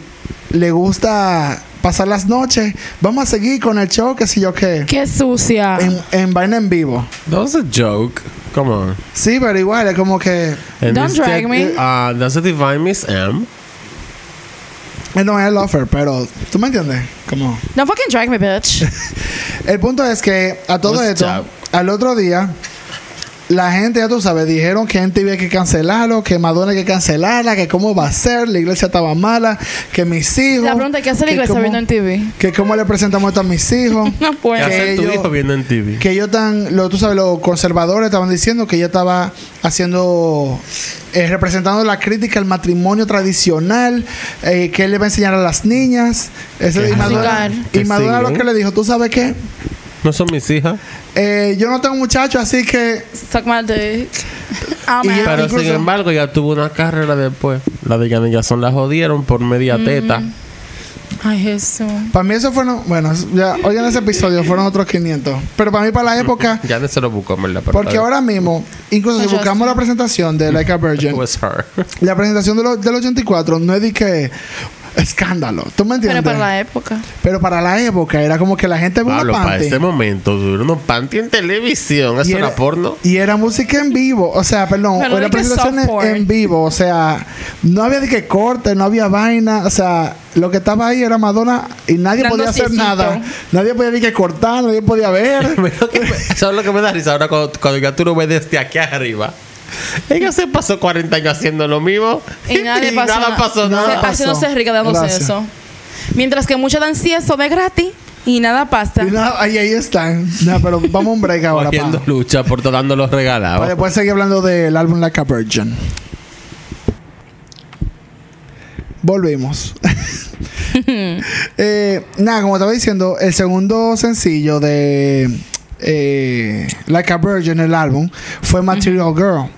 le gusta pasar las noches, vamos a seguir con el show, que si yo qué, Qué sucia. en, en vaina en vivo. That was a joke. Come on. Sí, pero igual, es como que... And Don't drag me. Uh, that's a divine Miss M. No es el offer, pero tú me entiendes. Como Don't fucking drag me, bitch. el punto es que a todo What's esto, up? al otro día, la gente, ya tú sabes, dijeron que MTV hay que cancelarlo, que Madonna hay que cancelarla, que cómo va a ser, la iglesia estaba mala, que mis hijos. La pregunta es: ¿qué hace la que iglesia cómo- viendo en TV? Que cómo le presentamos esto a mis hijos. No ¿Qué puedo. Que hace tu hijo viendo en TV? que ellos tan, lo, tú sabes, los conservadores estaban diciendo que ella estaba haciendo, eh, representando la crítica al matrimonio tradicional, eh, que él le va a enseñar a las niñas. Ese, Que y Madonna, y Que Madonna lo siguen. que le dijo, tú sabes qué, ¿No son mis hijas? Eh, yo no tengo muchachos, así que Suck my dick. I'm Y ya- out. Pero incluso- sin embargo, ya tuvo una carrera después. La de Janet Jackson la jodieron por media teta. Ay, Jesús. para mí eso fueron, bueno, ya hoy en ese episodio fueron otros 500. Pero para mí, para la época, Janet se lo buscó, ¿verdad? Pero porque está ahora mismo, incluso si buscamos la presentación de Like a bien. Virgin, It was her. la presentación de lo- del 84 no es de que escándalo. ¿Tú me entiendes? Pero para la época. Pero para la época era como que la gente ve una Pablo, para panty ese momento, duró unos panty en televisión. Eso era, porno. y era música en vivo, o sea, perdón, Pero era presentación en, vivo, o sea, no había de que corte, no había vaina, o sea, lo que estaba ahí era Madonna y nadie Dando podía hacer nada, nadie podía decir que cortar, nadie podía ver. Me- ¿Sabes lo que me da risa ahora cuando, cuando ya tú lo ves desde aquí arriba? Ella se pasó 40 años haciendo lo mismo Y nadie pasó. nada na- pasó nada nada. pasó. Haciéndose rica dándose Gracias. eso. Mientras que muchos dan eso de gratis y nada pasa. Y nada, ahí, ahí están. No, pero vamos a un break ahora. Haciendo lucha por dando los para regalados. después seguir hablando del álbum Like a Virgin. Volvimos. Eh, nada, como estaba diciendo, el segundo sencillo de eh, Like a Virgin, el álbum, fue Material Girl.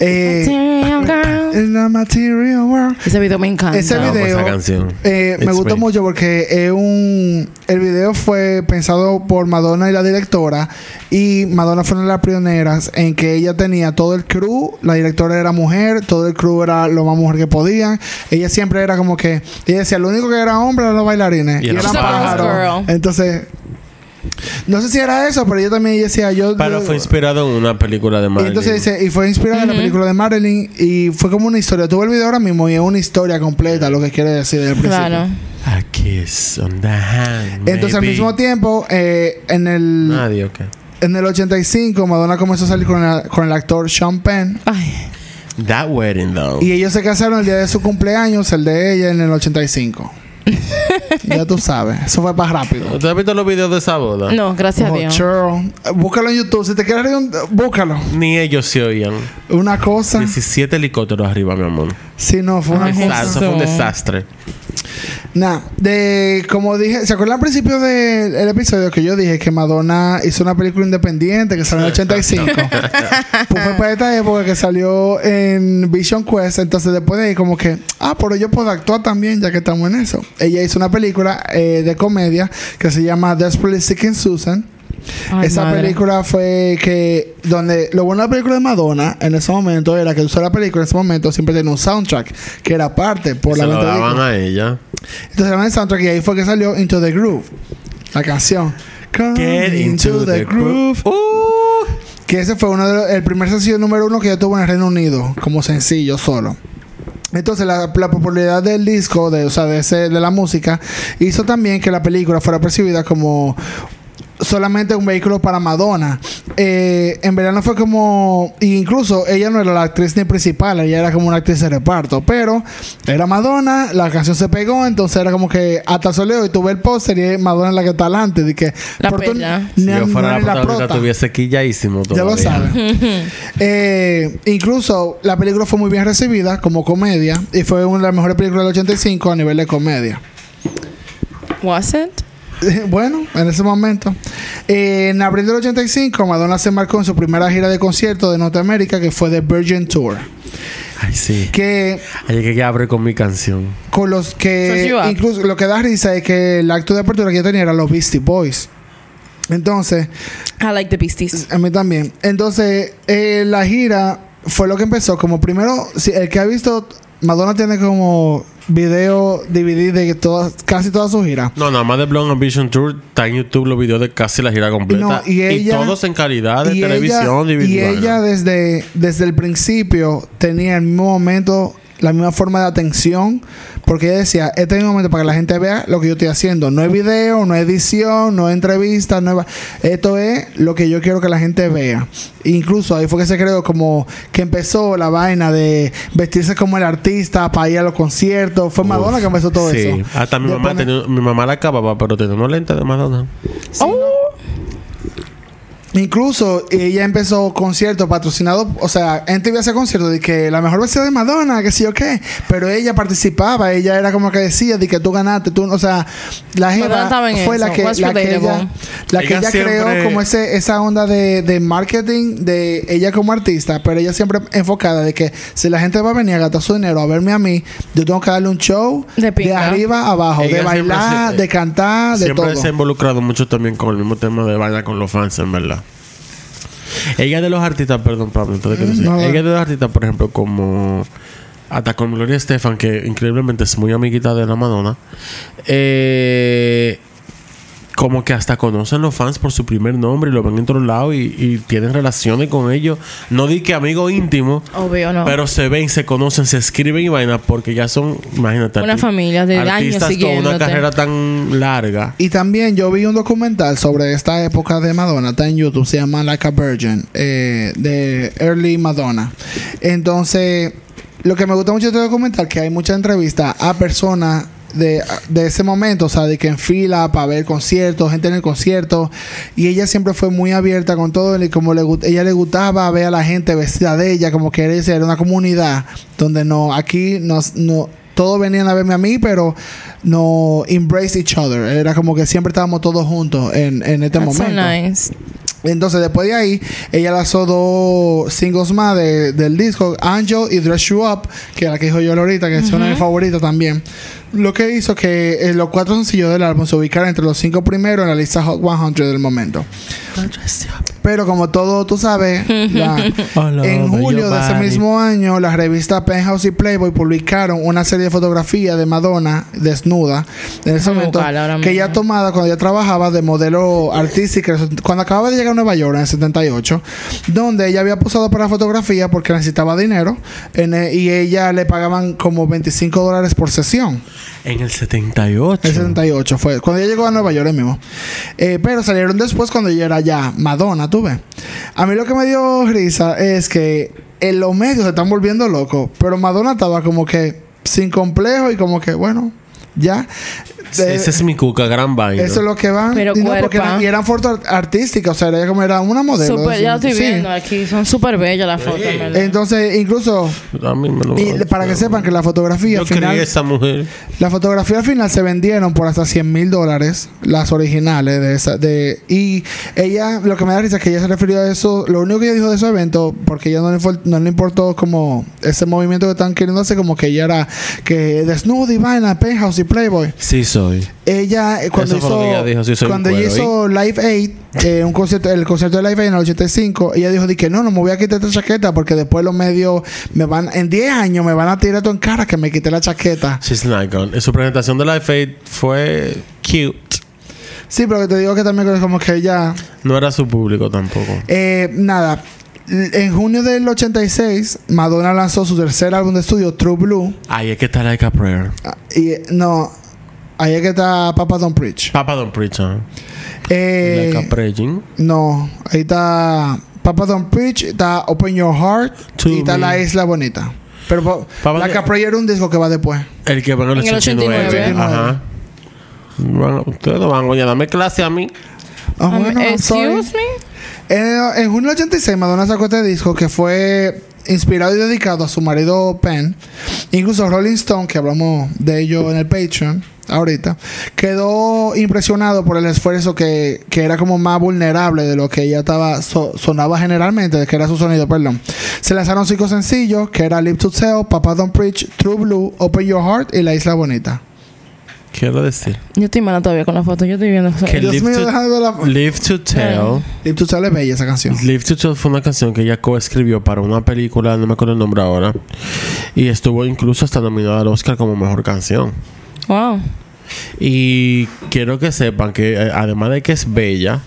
Eh, Material girl. in the material world. Ese video me encanta. Ese No, pues video esa canción. eh, me It's gustó me. mucho porque es un el video fue pensado por Madonna y la directora y Madonna fue una de las pioneras en que ella tenía todo el crew, la directora era mujer, todo el crew era lo más mujer que podían. Ella siempre era como que ella decía, lo único que era hombre eran los bailarines Y pájaros. pájaros. Entonces no sé si era eso, pero ella también decía, yo Pero yo- fue inspirado en una película de y Marilyn. entonces dice, y fue inspirada en la película de Marilyn y fue como una historia. Tuve el video ahora mismo y es una historia completa lo que quiere decir desde el principio. Claro. A kiss on the hand. Entonces al mismo tiempo, eh, en el Nadie, ok. en el 85, Madonna comenzó a salir con el, con el actor Sean Penn. Ay. That wedding, though. Y ellos se casaron el día de su cumpleaños, el de ella, en el 85. ya tú sabes, eso fue más rápido. ¿Tú has visto los videos de esa boda? No, gracias Oh, a Dios. churro. Búscalo en YouTube. Si te quieres reír, búscalo. Ni ellos se oían. Una cosa. 17 helicópteros arriba, mi amor. Sí, no, fue una. Eso fue un desastre. Nah, de como dije, ¿se acuerdan al principio del el episodio que yo dije que Madonna hizo una película independiente que salió en el 85? pues fue para esta época que salió en Vision Quest, entonces después de ahí como que, ah, pero yo puedo actuar también ya que estamos en eso. Ella hizo una película eh, de comedia que se llama Desperately Seeking Susan. Ay, Esa madre. película fue que donde lo bueno de la película de Madonna en ese momento era que usó la película en ese momento siempre tenía un soundtrack que era parte por Se la lo daban a ella. Entonces era el soundtrack y ahí fue que salió Into the Groove, la canción. Come Get into the groove. Uh. Que ese fue uno de los- el primer sencillo número uno que yo tuve en el Reino Unido como sencillo solo. Entonces la, la popularidad del disco, de, o sea, de, ese- de la música, hizo también que la película fuera percibida como solamente un vehículo para Madonna. Eh, en verano fue como, incluso ella no era la actriz ni principal, ella era como una actriz de reparto, pero era Madonna, la canción se pegó, entonces era como que hasta soleo y tuve el póster y es Madonna la que está adelante, de que La por tu- perla. Si ni- yo no fuera eres la la protagonista, prota. estuviese quilladísimo Ya lo sabes. Eh, incluso la película fue muy bien recibida como comedia y fue una de las mejores películas del 85 a nivel de comedia. Was it? bueno, en ese momento. Eh, en abril del 85, Madonna se marcó en su primera gira de concierto de Norteamérica que fue The Virgin Tour. Ay, sí. Que Ay, que, que abre con mi canción. con los que incluso lo que da risa es que el acto de apertura que yo tenía era los Beastie Boys. Entonces, I like the Beasties. A mí también. Entonces, eh, la gira fue lo que empezó. Como primero, si el que ha visto, Madonna tiene como video DVD de todas, casi toda su gira. No, nada más de Blonde Ambition Tour está en YouTube los videos de casi la gira completa. No, y ella- todos en calidad de televisión, ella, y ella desde, desde el principio tenía el mismo momento, la misma forma de atención, porque ella decía, este es mi momento para que la gente vea lo que yo estoy haciendo. No es video, no es edición, no es entrevista, no es... va- Esto es lo que yo quiero que la gente vea. Incluso ahí fue que se creó como que empezó la vaina de vestirse como el artista para ir a los conciertos. Fue Madonna Uf, que empezó todo sí. eso. Hasta mi mamá, tenía- mi mamá la acababa, pero tenía unos lentes de Madonna. Incluso ella empezó conciertos patrocinados, o sea, en TV hacía conciertos de que la mejor versión de Madonna, que sí o qué, pero ella participaba, ella era como que decía de que tú ganaste, tú, o sea, la jeva fue eso. la que, What's la que ella, la que Ella ella siempre- creó como ese, esa onda de, de marketing de ella como artista, pero ella siempre enfocada de que si la gente va a venir a gastar su dinero a verme a mí, yo tengo que darle un show De arriba a abajo, Ella de siempre bailar, se- de cantar, de Siempre todo. se ha involucrado mucho también con el mismo tema de vaina con los fans, en verdad. Ella de los artistas, perdón, Pablo, entonces, que no. Ella de los artistas, por ejemplo, como hasta con Gloria Estefan, que increíblemente es muy amiguita de la Madonna, eh, como que hasta conocen los fans por su primer nombre y lo ven en otro lado y, y tienen relaciones con ellos. No di que amigo íntimo, Obvio, no. pero se ven, se conocen, se escriben y vaina porque ya son, imagínate, Una familia de años artistas con una carrera tan larga. Y también yo vi un documental sobre esta época de Madonna, está en YouTube, se llama Like a Virgin, eh, de Early Madonna. Entonces, lo que me gusta mucho de este documental que hay muchas entrevistas a personas de, de ese momento, o sea, de que en fila para ver conciertos, gente en el concierto, y ella siempre fue muy abierta con todo, y como le, ella le gustaba ver a la gente vestida de ella, como que era era una comunidad donde no, aquí nos, no, todos venían a verme a mí, pero no embrace each other. Era como que siempre estábamos todos juntos en, en este That's so momento. nice. Entonces, después de ahí, ella lanzó dos singles más de- del disco, Angel y Dress You Up, que es la que dijo yo ahorita, que es una de mis favoritas también. Lo que hizo que eh, los cuatro sencillos del álbum se ubicaran entre los cinco primeros en la lista Hot 100 del momento. Pero como todo tú sabes, la- All en julio de ese mismo año, las revistas Penthouse y Playboy publicaron una serie de fotografías de Madonna desnuda en ese Déjame momento que ella tomada cuando ella trabajaba de modelo artística cuando acababa de llegar a Nueva York en el 78 donde ella había posado para fotografía porque necesitaba dinero en y ella le pagaban como 25 dólares por sesión En el 78. el 78 fue cuando ella llegó a Nueva York mismo. Eh, pero salieron después cuando ella era ya Madonna, tú ves. A mí lo que me dio risa es que en los medios se están volviendo locos, pero Madonna estaba como que sin complejo y como que, bueno, ya. Ese es mi cuca, gran vaina. eso es lo que van. Pero y, no, porque eran, y eran fotos artísticas, o sea, era como era una modelo. Super, de ya su- estoy sí. viendo aquí. Son súper bellas las fotos. Entonces, incluso, A mí me lo- y para que sepan que la fotografía Yo al final. esa mujer. La fotografía al final se vendieron por hasta 100 mil dólares, las originales de esa. De, y ella, lo que me da risa es que ella se refirió a eso. Lo único que ella dijo de ese evento, porque ella no le, no le importó como ese movimiento que están queriendo hacer, como que ella era que desnudo y vaina, penthouse y Playboy. Sí soy. Ella, eh, cuando Eso hizo, ella dijo, sí, cuando ella hizo Live Aid, eh, un concierto, el concierto de Live Aid en el 85, ella dijo que no, no me voy a quitar esta chaqueta porque después los medios me van, en 10 años me van a tirar todo en cara que me quité la chaqueta. She's icon. En su presentación de Life Aid fue cute. Sí, pero te digo que también como que ella, No era su público tampoco. eh, nada. En junio del 86, Madonna lanzó su tercer álbum de estudio, True Blue. Ay, es que está Like a Prayer. Ah, Y no, ahí es que está Papa Don't Preach. Papa Don't Preach, huh? Eh, Like Praying. no, ahí está Papa Don't Preach, está Open Your Heart To y está me. La Isla Bonita. Pero Papa- La Capri era un disco que va después. El que va en el En el 89. 89. Ajá. Bueno, ustedes no van a darme clase a mí. Ah, Um, bueno, excuse me. En, en junio del 86, Madonna sacó este disco que fue inspirado y dedicado a su marido Penn. Incluso Rolling Stone, que hablamos de ello en el Patreon ahorita, quedó impresionado por el esfuerzo que, que era como más vulnerable de lo que ella estaba so- sonaba generalmente, de que era su sonido, perdón. Se lanzaron cinco sencillos, que era Live to Tell, Papa Don't Preach, True Blue, Open Your Heart y La Isla Bonita. Quiero decir Yo estoy mala todavía con la foto. Yo estoy viendo que Dios Live mío, to, deja de ver la- Live to Tell. Live to Tell es bella esa canción. Live to Tell fue una canción que ella coescribió para una película, no me acuerdo el nombre ahora. Y estuvo incluso hasta nominada al Oscar como mejor canción. Wow. Y quiero que sepan que eh, además de que es bella,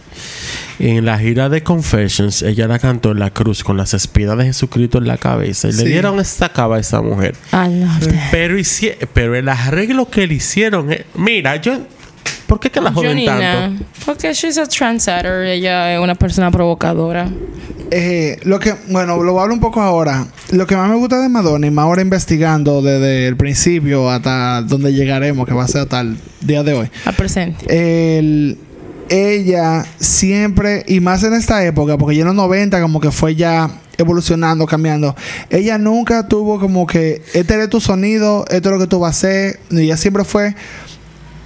en la gira de Confessions, ella la cantó en la cruz con las espinas de Jesucristo en la cabeza. Y Sí. le dieron esta cava a esa mujer. I love that. Pero, pero el arreglo que le hicieron, eh, mira, yo. ¿Por qué que la joden Jonina, tanto? Porque she's a trendsetter. Ella es una persona provocadora. Eh, lo que, bueno, lo hablar un poco ahora. Lo que más me gusta de Madonna, y más ahora investigando desde el principio hasta donde llegaremos, que va a ser hasta el día de hoy. Al presente. El- ella siempre, y más en esta época, porque ya en los 90 como que fue ya evolucionando, cambiando. Ella nunca tuvo como que, este es tu sonido, esto es lo que tú vas a hacer. Y ella siempre fue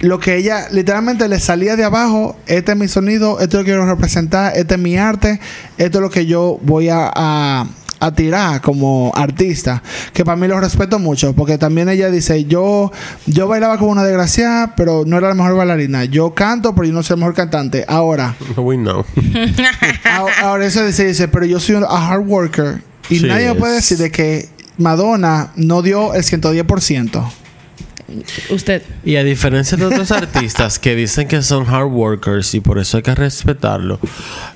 lo que ella literalmente le salía de abajo, este es mi sonido, esto es lo que quiero representar, este es mi arte, esto es lo que yo voy a, a- a tirar como artista, que para mí lo respeto mucho, porque también ella dice, yo yo bailaba como una desgraciada, pero no era la mejor bailarina, yo canto, pero yo no soy el mejor cantante. Ahora, We know. ahora eso dice, dice, pero yo soy un a hard worker y nadie me puede decir de que Madonna no dio el 110%. Usted. Y a diferencia de otros artistas que dicen que son hard workers y por eso hay que respetarlo,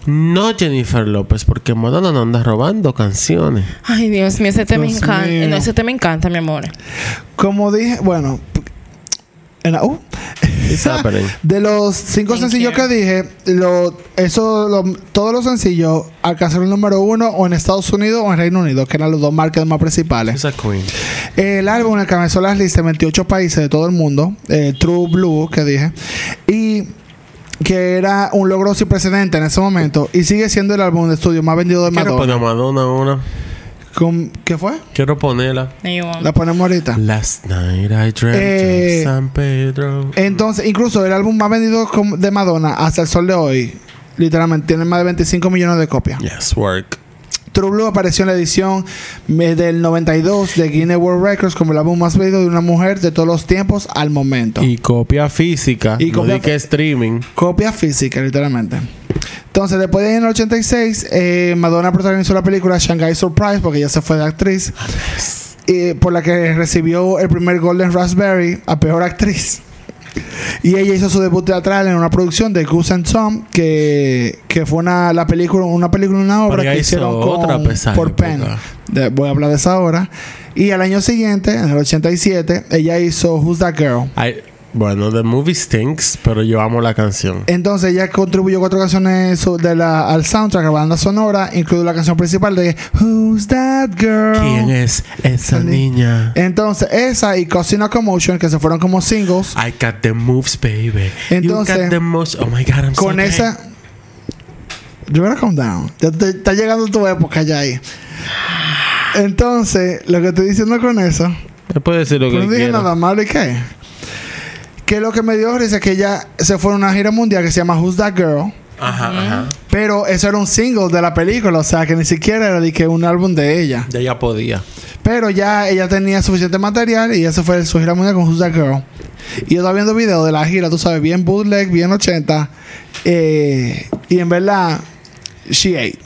no Jennifer López, porque Madonna no anda robando canciones. Ay, Dios mío, ese tema me encanta. No, ese tema me encanta, mi amor. Como dije, bueno, en la- uh, de los cinco Thank sencillos you. que dije, lo, eso, lo- todos los sencillos alcanzaron el número uno o en Estados Unidos o en Reino Unido, que eran los dos marcas más principales. She's a queen. El álbum encabezó las listas en 28 países de todo el mundo, eh, True Blue, que dije, y que era un logro sin precedente en ese momento, y sigue siendo el álbum de estudio más vendido de Quiero poner Madonna. a Madonna una. Con- ¿Qué fue? Quiero ponerla. La ponemos ahorita. Last night I dreamt Eh, of San Pedro. Entonces, incluso el álbum más vendido de Madonna hasta el sol de hoy, literalmente, tiene más de 25 millones de copias. Yes, work. True Blue apareció en la edición eh, del 92 de Guinness World Records como el álbum más vendido de una mujer de todos los tiempos al momento. Y copia física. Y no copia que streaming. Copia física, literalmente. Entonces, después de en el 86, eh, Madonna protagonizó la película Shanghai Surprise porque ella se fue de actriz. eh, por la que recibió el primer Golden Raspberry a peor actriz. Y ella hizo su debut teatral en una producción de Goose and Tom, que, que fue una, la película, una película, una obra que hicieron con, otra por. Penn. De- voy a hablar de esa obra. Y al año siguiente, en el 87, ella hizo Who's That Girl. I- bueno, the movie stinks, pero yo amo la canción. Entonces ella contribuyó cuatro canciones de la, al soundtrack, a la banda sonora, incluida la canción principal de Who's That Girl. ¿Quién es esa Esa ni- niña? Entonces esa y Cosina Commotion, que se fueron como singles, I got the moves, baby. Entonces, you got the moves. Oh my god, I'm so con gay. esa... You better calm down. Ya te- está llegando tu época ya ahí. Entonces, lo que estoy diciendo con eso... Me puede decir lo que no dije nada malo y qué. Que lo que me dio risa es que ella se fue a una gira mundial que se llama Who's That Girl. Ajá, ajá. Pero eso era un single de la película, o sea que ni siquiera era de que un álbum de ella. Ya ella podía. Pero ya ella tenía suficiente material y ese fue su gira mundial con Who's That Girl. Y yo estaba viendo videos de la gira, tú sabes, bien bootleg, bien 80. eh, y en verdad, she ate.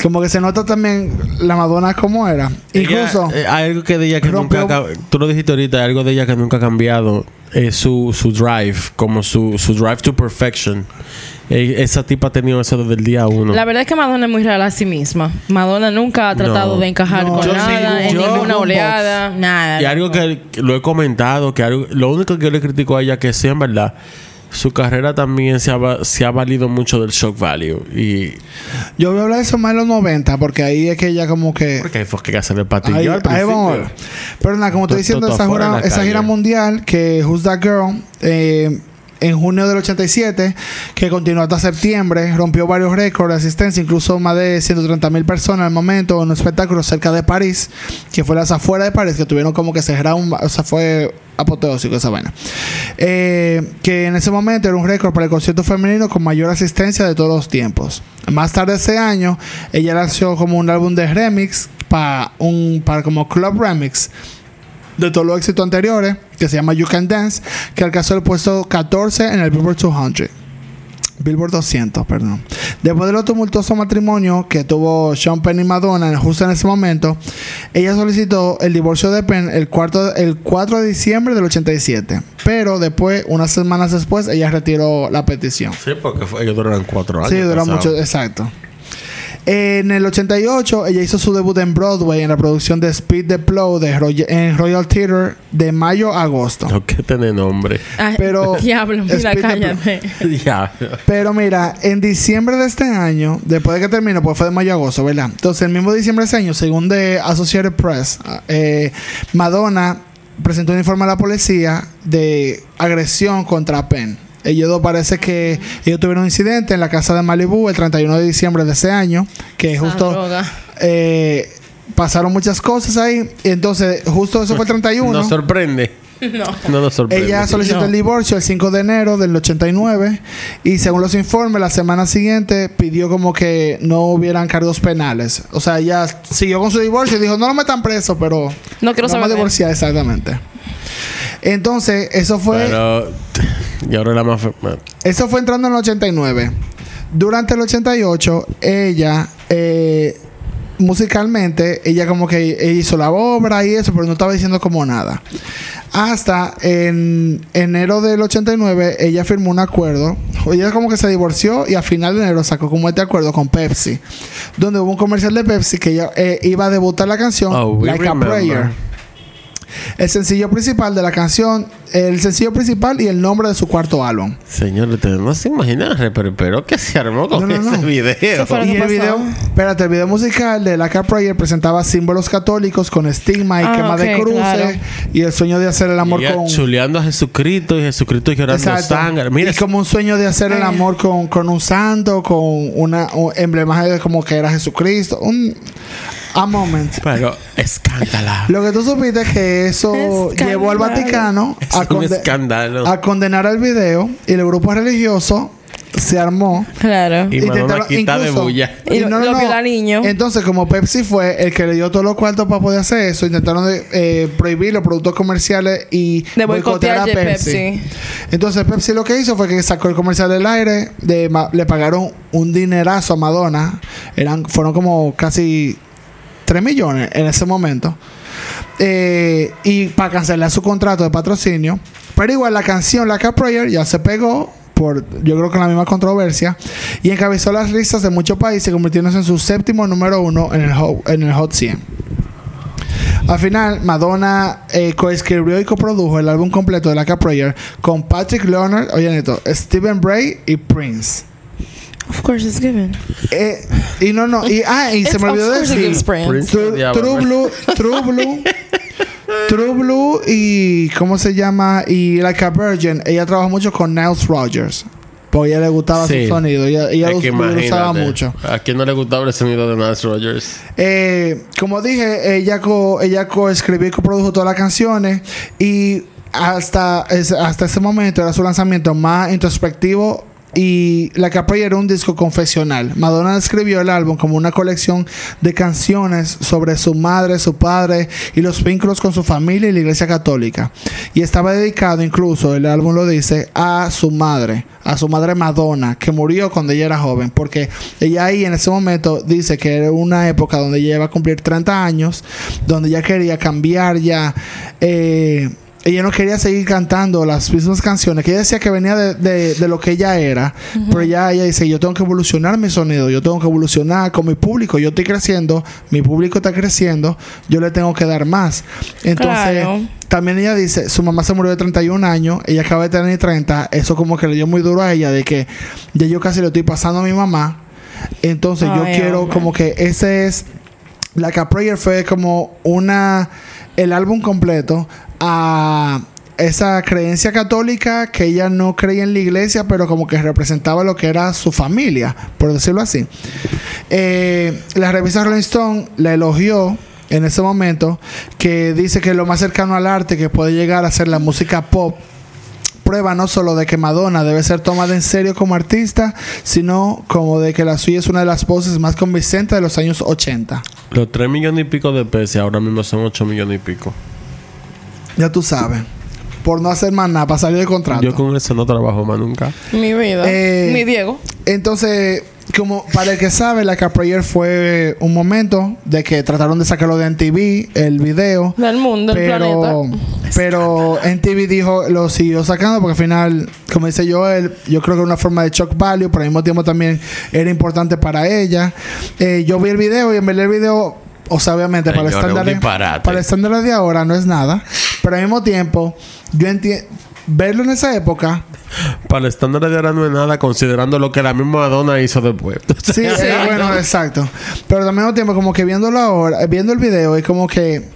Como que se nota también la Madonna como era. Incluso, eh, hay algo que de ella que rompió- nunca... Tú lo dijiste ahorita, hay algo de ella que nunca ha cambiado. Es su, su drive, como su, su drive to perfection. Eh, esa tipa ha tenido eso desde el día uno. La verdad es que Madonna es muy real a sí misma. Madonna nunca ha tratado No. de encajar No, con yo nada, sí, en ninguna oleada, nada. Y algo que que lo he comentado, que algo- lo único que yo le critico a ella que sí, en verdad, su carrera también se ha, se ha valido mucho del shock value. Y yo voy a hablar de eso más en los 90, porque ahí es que ella como que... porque hay fue que hacer el patillo Ahí, al ahí principio. vamos a ver. Pero nada, como estoy diciendo, esa, gira, esa gira mundial que Who's That Girl eh, en junio del 87, que continuó hasta septiembre, rompió varios récords de asistencia, incluso más de 130 mil personas al momento en un espectáculo cerca de París, que fue las afueras de París, que tuvieron como que cerrar un... O sea, fue apoteósico esa vaina. Eh, que en ese momento era un récord para el concierto femenino con mayor asistencia de todos los tiempos. Más tarde ese año, ella lanzó como un álbum de remix para un para como club remix de todos los éxitos anteriores, que se llama You Can Dance, que alcanzó el puesto 14 en el Billboard 200. Billboard 200, perdón. Después de los tumultuoso matrimonio que tuvo Sean Penn y Madonna justo en ese momento, ella solicitó el divorcio de Penn el, cuarto, el 4 de diciembre del 87. Pero después, unas semanas después, ella retiró la petición. Sí, porque fue, ellos duraron cuatro años. Sí, duró mucho, exacto. En el 88, ella hizo su debut en Broadway en la producción de Speed the Plow de Roy- en Royal Theatre de mayo a agosto. No, que tiene nombre. Ay, pero- Diablo, mira, Speed the cállate. ya. Pero mira, en diciembre de este año, después de que terminó, pues fue de mayo a agosto, ¿verdad? Entonces, el mismo diciembre de ese año, según de Associated Press, eh, Madonna presentó un informe a la policía de agresión contra Penn. Ellos dos parece que ellos tuvieron un incidente en la casa de Malibu el 31 de diciembre de ese año, que Esa justo eh, pasaron muchas cosas ahí. Y entonces, justo eso fue el 31. Nos sorprende. No. No nos sorprende. Ella solicitó No. el divorcio el 5 de enero del 89 y según los informes, la semana siguiente pidió como que no hubieran cargos penales. O sea, ella siguió con su divorcio y dijo, no lo metan preso, pero No quiero vamos saber él. divorciar exactamente. Entonces, eso fue, Pero. Y ahora la más. eso fue entrando en el 89. Durante el 88, ella... eh, musicalmente, ella como que ella hizo la obra y eso, pero no estaba diciendo como nada. Hasta en enero del 89, ella firmó un acuerdo. Ella como que se divorció y a final de enero sacó como este acuerdo con Pepsi. Donde hubo un comercial de Pepsi que ella eh, iba a debutar la canción Oh, Like a. Prayer. El sencillo principal de la canción, el sencillo principal y el nombre de su cuarto álbum. Señor, ustedes no se imaginan el reperpero que se armó con No, no, ese no. video. Y el video, espérate, el video musical de Like a Prayer presentaba símbolos católicos con estigma y Ah, quema de cruces claro. y el sueño de hacer el amor Y con chuleando a Jesucristo y Jesucristo llorando Exacto. sangre. Mira, y como un sueño de hacer el amor con, con un santo, con una un emblema de como que era Jesucristo. Un a moment. pero escándala. Lo que tú supiste es que eso Escándalo. llevó al Vaticano Es a, un conde- escándalo. a condenar el video y el grupo religioso se armó. Claro. Y Intentaron- quita de incluso- bulla. Y lo- lo viola niño. Entonces, como Pepsi fue el que le dio todos los cuartos para poder hacer eso, intentaron de, eh, prohibir los productos comerciales y De boicotear a Pepsi. Entonces, Pepsi lo que hizo fue que sacó el comercial del aire, de, ma- le pagaron un dinerazo a Madonna, eran fueron como casi 3 millones en ese momento. Eh, y para cancelar su contrato de patrocinio. Pero igual la canción La Cap Prayer ya se pegó por, yo creo que la misma controversia y encabezó las listas de muchos países convirtiéndose en su séptimo número uno en el Hot, en el Hot 100. Al final, Madonna eh, coescribió y coprodujo el álbum completo de La Prayer con Patrick Leonard, oye esto, Stephen Bray y Prince. Of course it's given. Eh, y no, no, y, ah, y se me olvidó decir. gives Prince. Prince True, True. Blue, True Blue, True Blue y ¿cómo se llama? Y Like a Virgin, ella trabajó mucho con Niles Rogers. Porque a ella le gustaba Sí. su sonido. Ella, ella lo, usaba mucho. ¿A quién no le gustaba el sonido de Miles Rogers? Eh, como dije, ella co, ella coescribió y coprodujo todas las canciones. Y hasta hasta ese momento era su lanzamiento más introspectivo y La Capri era un disco confesional. Madonna escribió el álbum como una colección de canciones sobre su madre, su padre y los vínculos con su familia y la iglesia católica. Y estaba dedicado incluso, el álbum lo dice, a su madre, a su madre Madonna, que murió cuando ella era joven, porque ella ahí en ese momento dice que era una época donde ella iba a cumplir 30 años, donde ella quería cambiar ya... Eh, ella no quería seguir cantando las mismas canciones, que ella decía que venía de, de- de lo que ella era, pero ya ella dice, yo tengo que evolucionar mi sonido, yo tengo que evolucionar con mi público, yo estoy creciendo, mi público está creciendo, yo le tengo que dar más. Entonces, Claro. también ella dice, su mamá se murió de 31 años, ella acaba de tener 30, eso como que le dio muy duro a ella, de que ya yo casi le estoy pasando a mi mamá, entonces yo quiero como que ese es la que Prayer fue como una el álbum completo a esa creencia católica que ella no creía en la iglesia, pero como que representaba lo que era su familia, por decirlo así. Eh, la revista Rolling Stone la elogió en ese momento, que dice que lo más cercano al arte que puede llegar a ser la música pop prueba no solo de que Madonna debe ser tomada en serio como artista, sino como de que la suya es una de las voces más convincentes de los años 80. Los 3 millones y pico de pesos ahora mismo son 8 millones y pico. Ya tú sabes. Por no hacer más nada, para salir de contrato. Yo con eso no trabajo más nunca. Mi vida. Eh, Ni Diego. Entonces, como para el que sabe, la Caprayer fue un momento de que trataron de sacarlo de MTV, el video. Del mundo, del pero, planeta. pero MTV dijo, lo siguió sacando porque al final, como dice Joel, yo creo que era una forma de shock value, pero al mismo tiempo también era importante para ella. Eh, yo vi el video y en verdad el video, o sea, obviamente para estándares disparate. para estándares de ahora no es nada, pero al mismo tiempo, yo entiendo, verlo en esa época, Para el estándar de ahora no es nada, considerando lo que la misma Madonna hizo después. Sí, sí, bueno, exacto. Pero al mismo tiempo, como que viéndolo ahora, viendo el video, es como que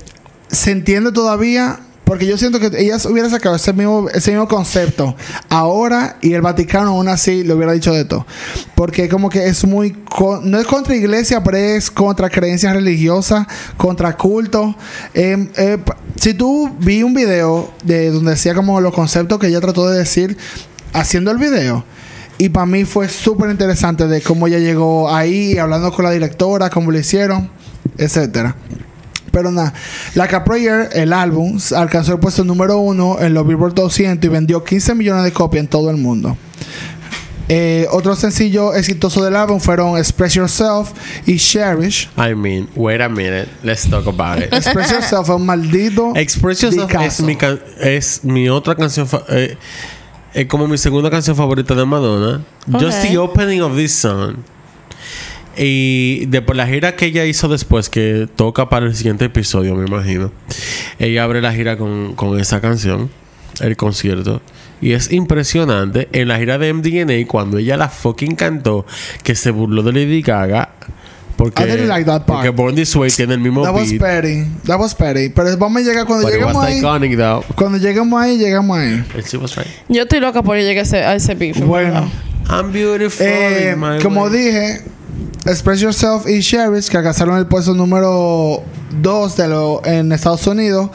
se entiende todavía. Porque yo siento que ella hubiera sacado ese mismo, ese mismo concepto ahora y el Vaticano aún así le hubiera dicho de todo. Porque como que es muy... co- no es contra iglesia, pero es contra creencias religiosas, contra culto. Eh, eh, pa- si tú vi un video de donde decía como los conceptos que ella trató de decir haciendo el video, y para mí fue súper interesante de cómo ella llegó ahí, hablando con la directora, cómo lo hicieron, etcétera. Pero nada, la Caprayer, el álbum, alcanzó el puesto número uno en los Billboard 200 y vendió 15 millones de copias en todo el mundo. Eh, otro sencillo exitoso del álbum fueron Express Yourself y Cherish. I mean, wait a minute. Let's talk about it. Express Yourself es un maldito. Express Yourself es mi, can- es mi otra canción. eh, es como mi segunda canción favorita de Madonna. Just the opening of this song. Y después la gira que ella hizo después, que toca para el siguiente episodio, me imagino. Ella abre la gira con, con esa canción, el concierto. Y es impresionante. En la gira de MDNA, cuando ella la fucking cantó, que se burló de Lady Gaga. Porque, I didn't like that part. porque Born This Way tiene el mismo That was beat. petty. That was petty. Pero vamos a llegar cuando But it lleguemos was ahí. iconic though. Cuando lleguemos ahí, llegamos ahí. And she was right. Yo estoy loca por llegar a ese, a ese beef. en Bueno. I'm beautiful. Eh, my como way. dije, Express Yourself y Cherish, que alcanzaron el puesto número 2 de en Estados Unidos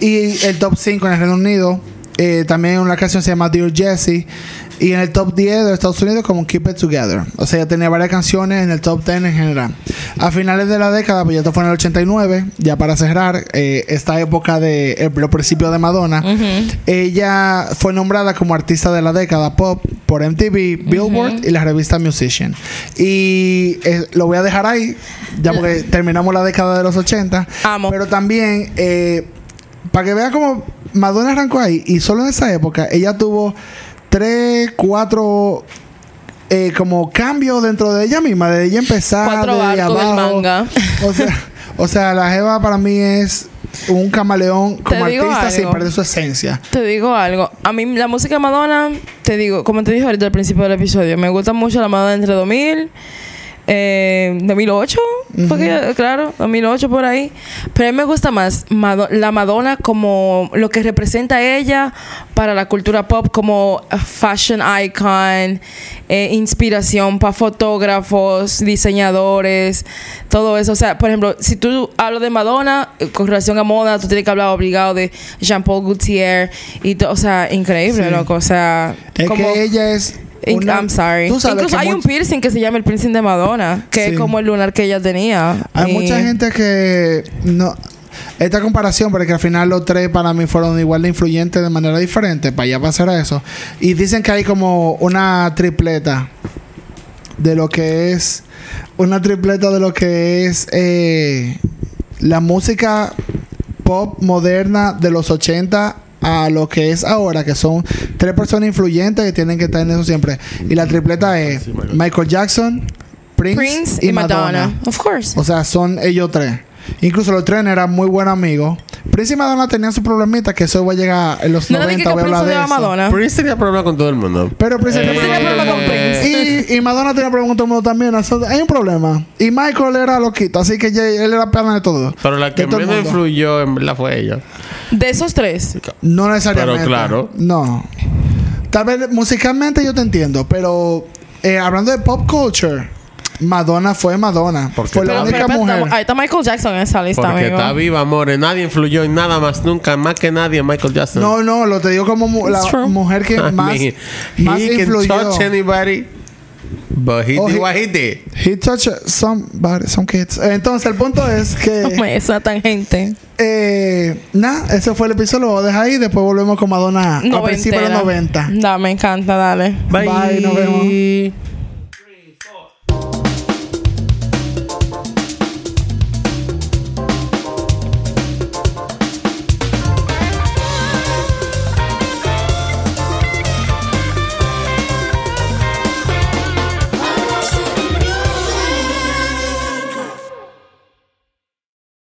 y el top 5 en el Reino Unido. Eh, también una canción se llama Dear Jessie. Y en el top 10 de Estados Unidos como Keep It Together. O sea, ya tenía varias canciones en el top 10 en general. A finales de la década, pues ya esto fue en el 89, ya para cerrar eh, esta época de eh, los principios de Madonna. Ella fue nombrada como artista de la década pop por MTV, Billboard y la revista Musician. Y eh, lo voy a dejar ahí, ya porque terminamos la década de los 80. Amo. Pero también, eh, para que vean cómo Madonna arrancó ahí, y solo en esa época, ella tuvo tres, cuatro. eh, como cambios dentro de ella misma, de ella empezar Cuatro de del manga. O sea, o sea, la Jeva para mí es un camaleón como artista sin perder su esencia. Te digo algo. A mí la música de Madonna, te digo, como te dije ahorita al principio del episodio, me gusta mucho la Madonna entre 2000, eh, 2008, fue que- claro, 2008 por ahí. Pero a mí me gusta más Mado- la Madonna como lo que representa ella para la cultura pop como fashion icon, eh, inspiración para fotógrafos, diseñadores, todo eso. O sea, por ejemplo, si tú hablas de Madonna eh, con relación a moda, tú tienes que hablar obligado de Jean-Paul Gaultier y to- o sea, increíble, Sí. loco. O sea, Es como que ella es una- I'm sorry. Tú sabes Incluso que hay un piercing que se llama el piercing de Madonna, que Sí. es como el lunar que ella tenía. Hay Y- mucha gente que no. Esta comparación, porque al final los tres para mí fueron igual de influyentes de manera diferente, para allá pasar a eso. Y dicen que hay como una tripleta de lo que es. Una tripleta de lo que es eh, la música pop moderna de los 80 a lo que es ahora, que son tres personas influyentes que tienen que estar en eso siempre. Y la tripleta es Sí, Michael. Jackson, Prince, Prince y, Madonna. Of course. o sea, son ellos tres. Incluso los tres eran muy buenos amigos. Prince y Madonna tenían sus problemitas, que eso va a llegar en los no le dije 90, que voy a Prince hablar de eso. Madonna. Prince tenía problemas con todo el mundo. Pero Prince Eh, tenía tenía problema con Prince. Y, y Madonna tenía problemas con todo el mundo también. Eso- hay un problema. Y Michael era loquito, así que ya- él era pana de todo. Pero la que menos influyó en verdad fue ella. De esos tres. No necesariamente. Pero claro. No. Tal vez musicalmente yo te entiendo, pero eh, hablando de pop culture, Madonna fue Madonna. Porque Fue la Pero- única Pero, mujer. Ahí está Michael Jackson en esa lista, Porque amigo. está viva, amores. Nadie influyó en nada más, nunca, más que nadie, en Michael Jackson. No, no, lo te digo como mu- la true. mujer que I más, mean, más he can influyó. touch anybody, but he Oh, did he- what he did. He touched some, some kids. Entonces, el punto es que, Esa tangente. eh, nada, ese fue el episodio. Lo voy a dejar ahí. Después volvemos con Madonna a principios de los 90. Da, me encanta, dale. Bye, nos vemos.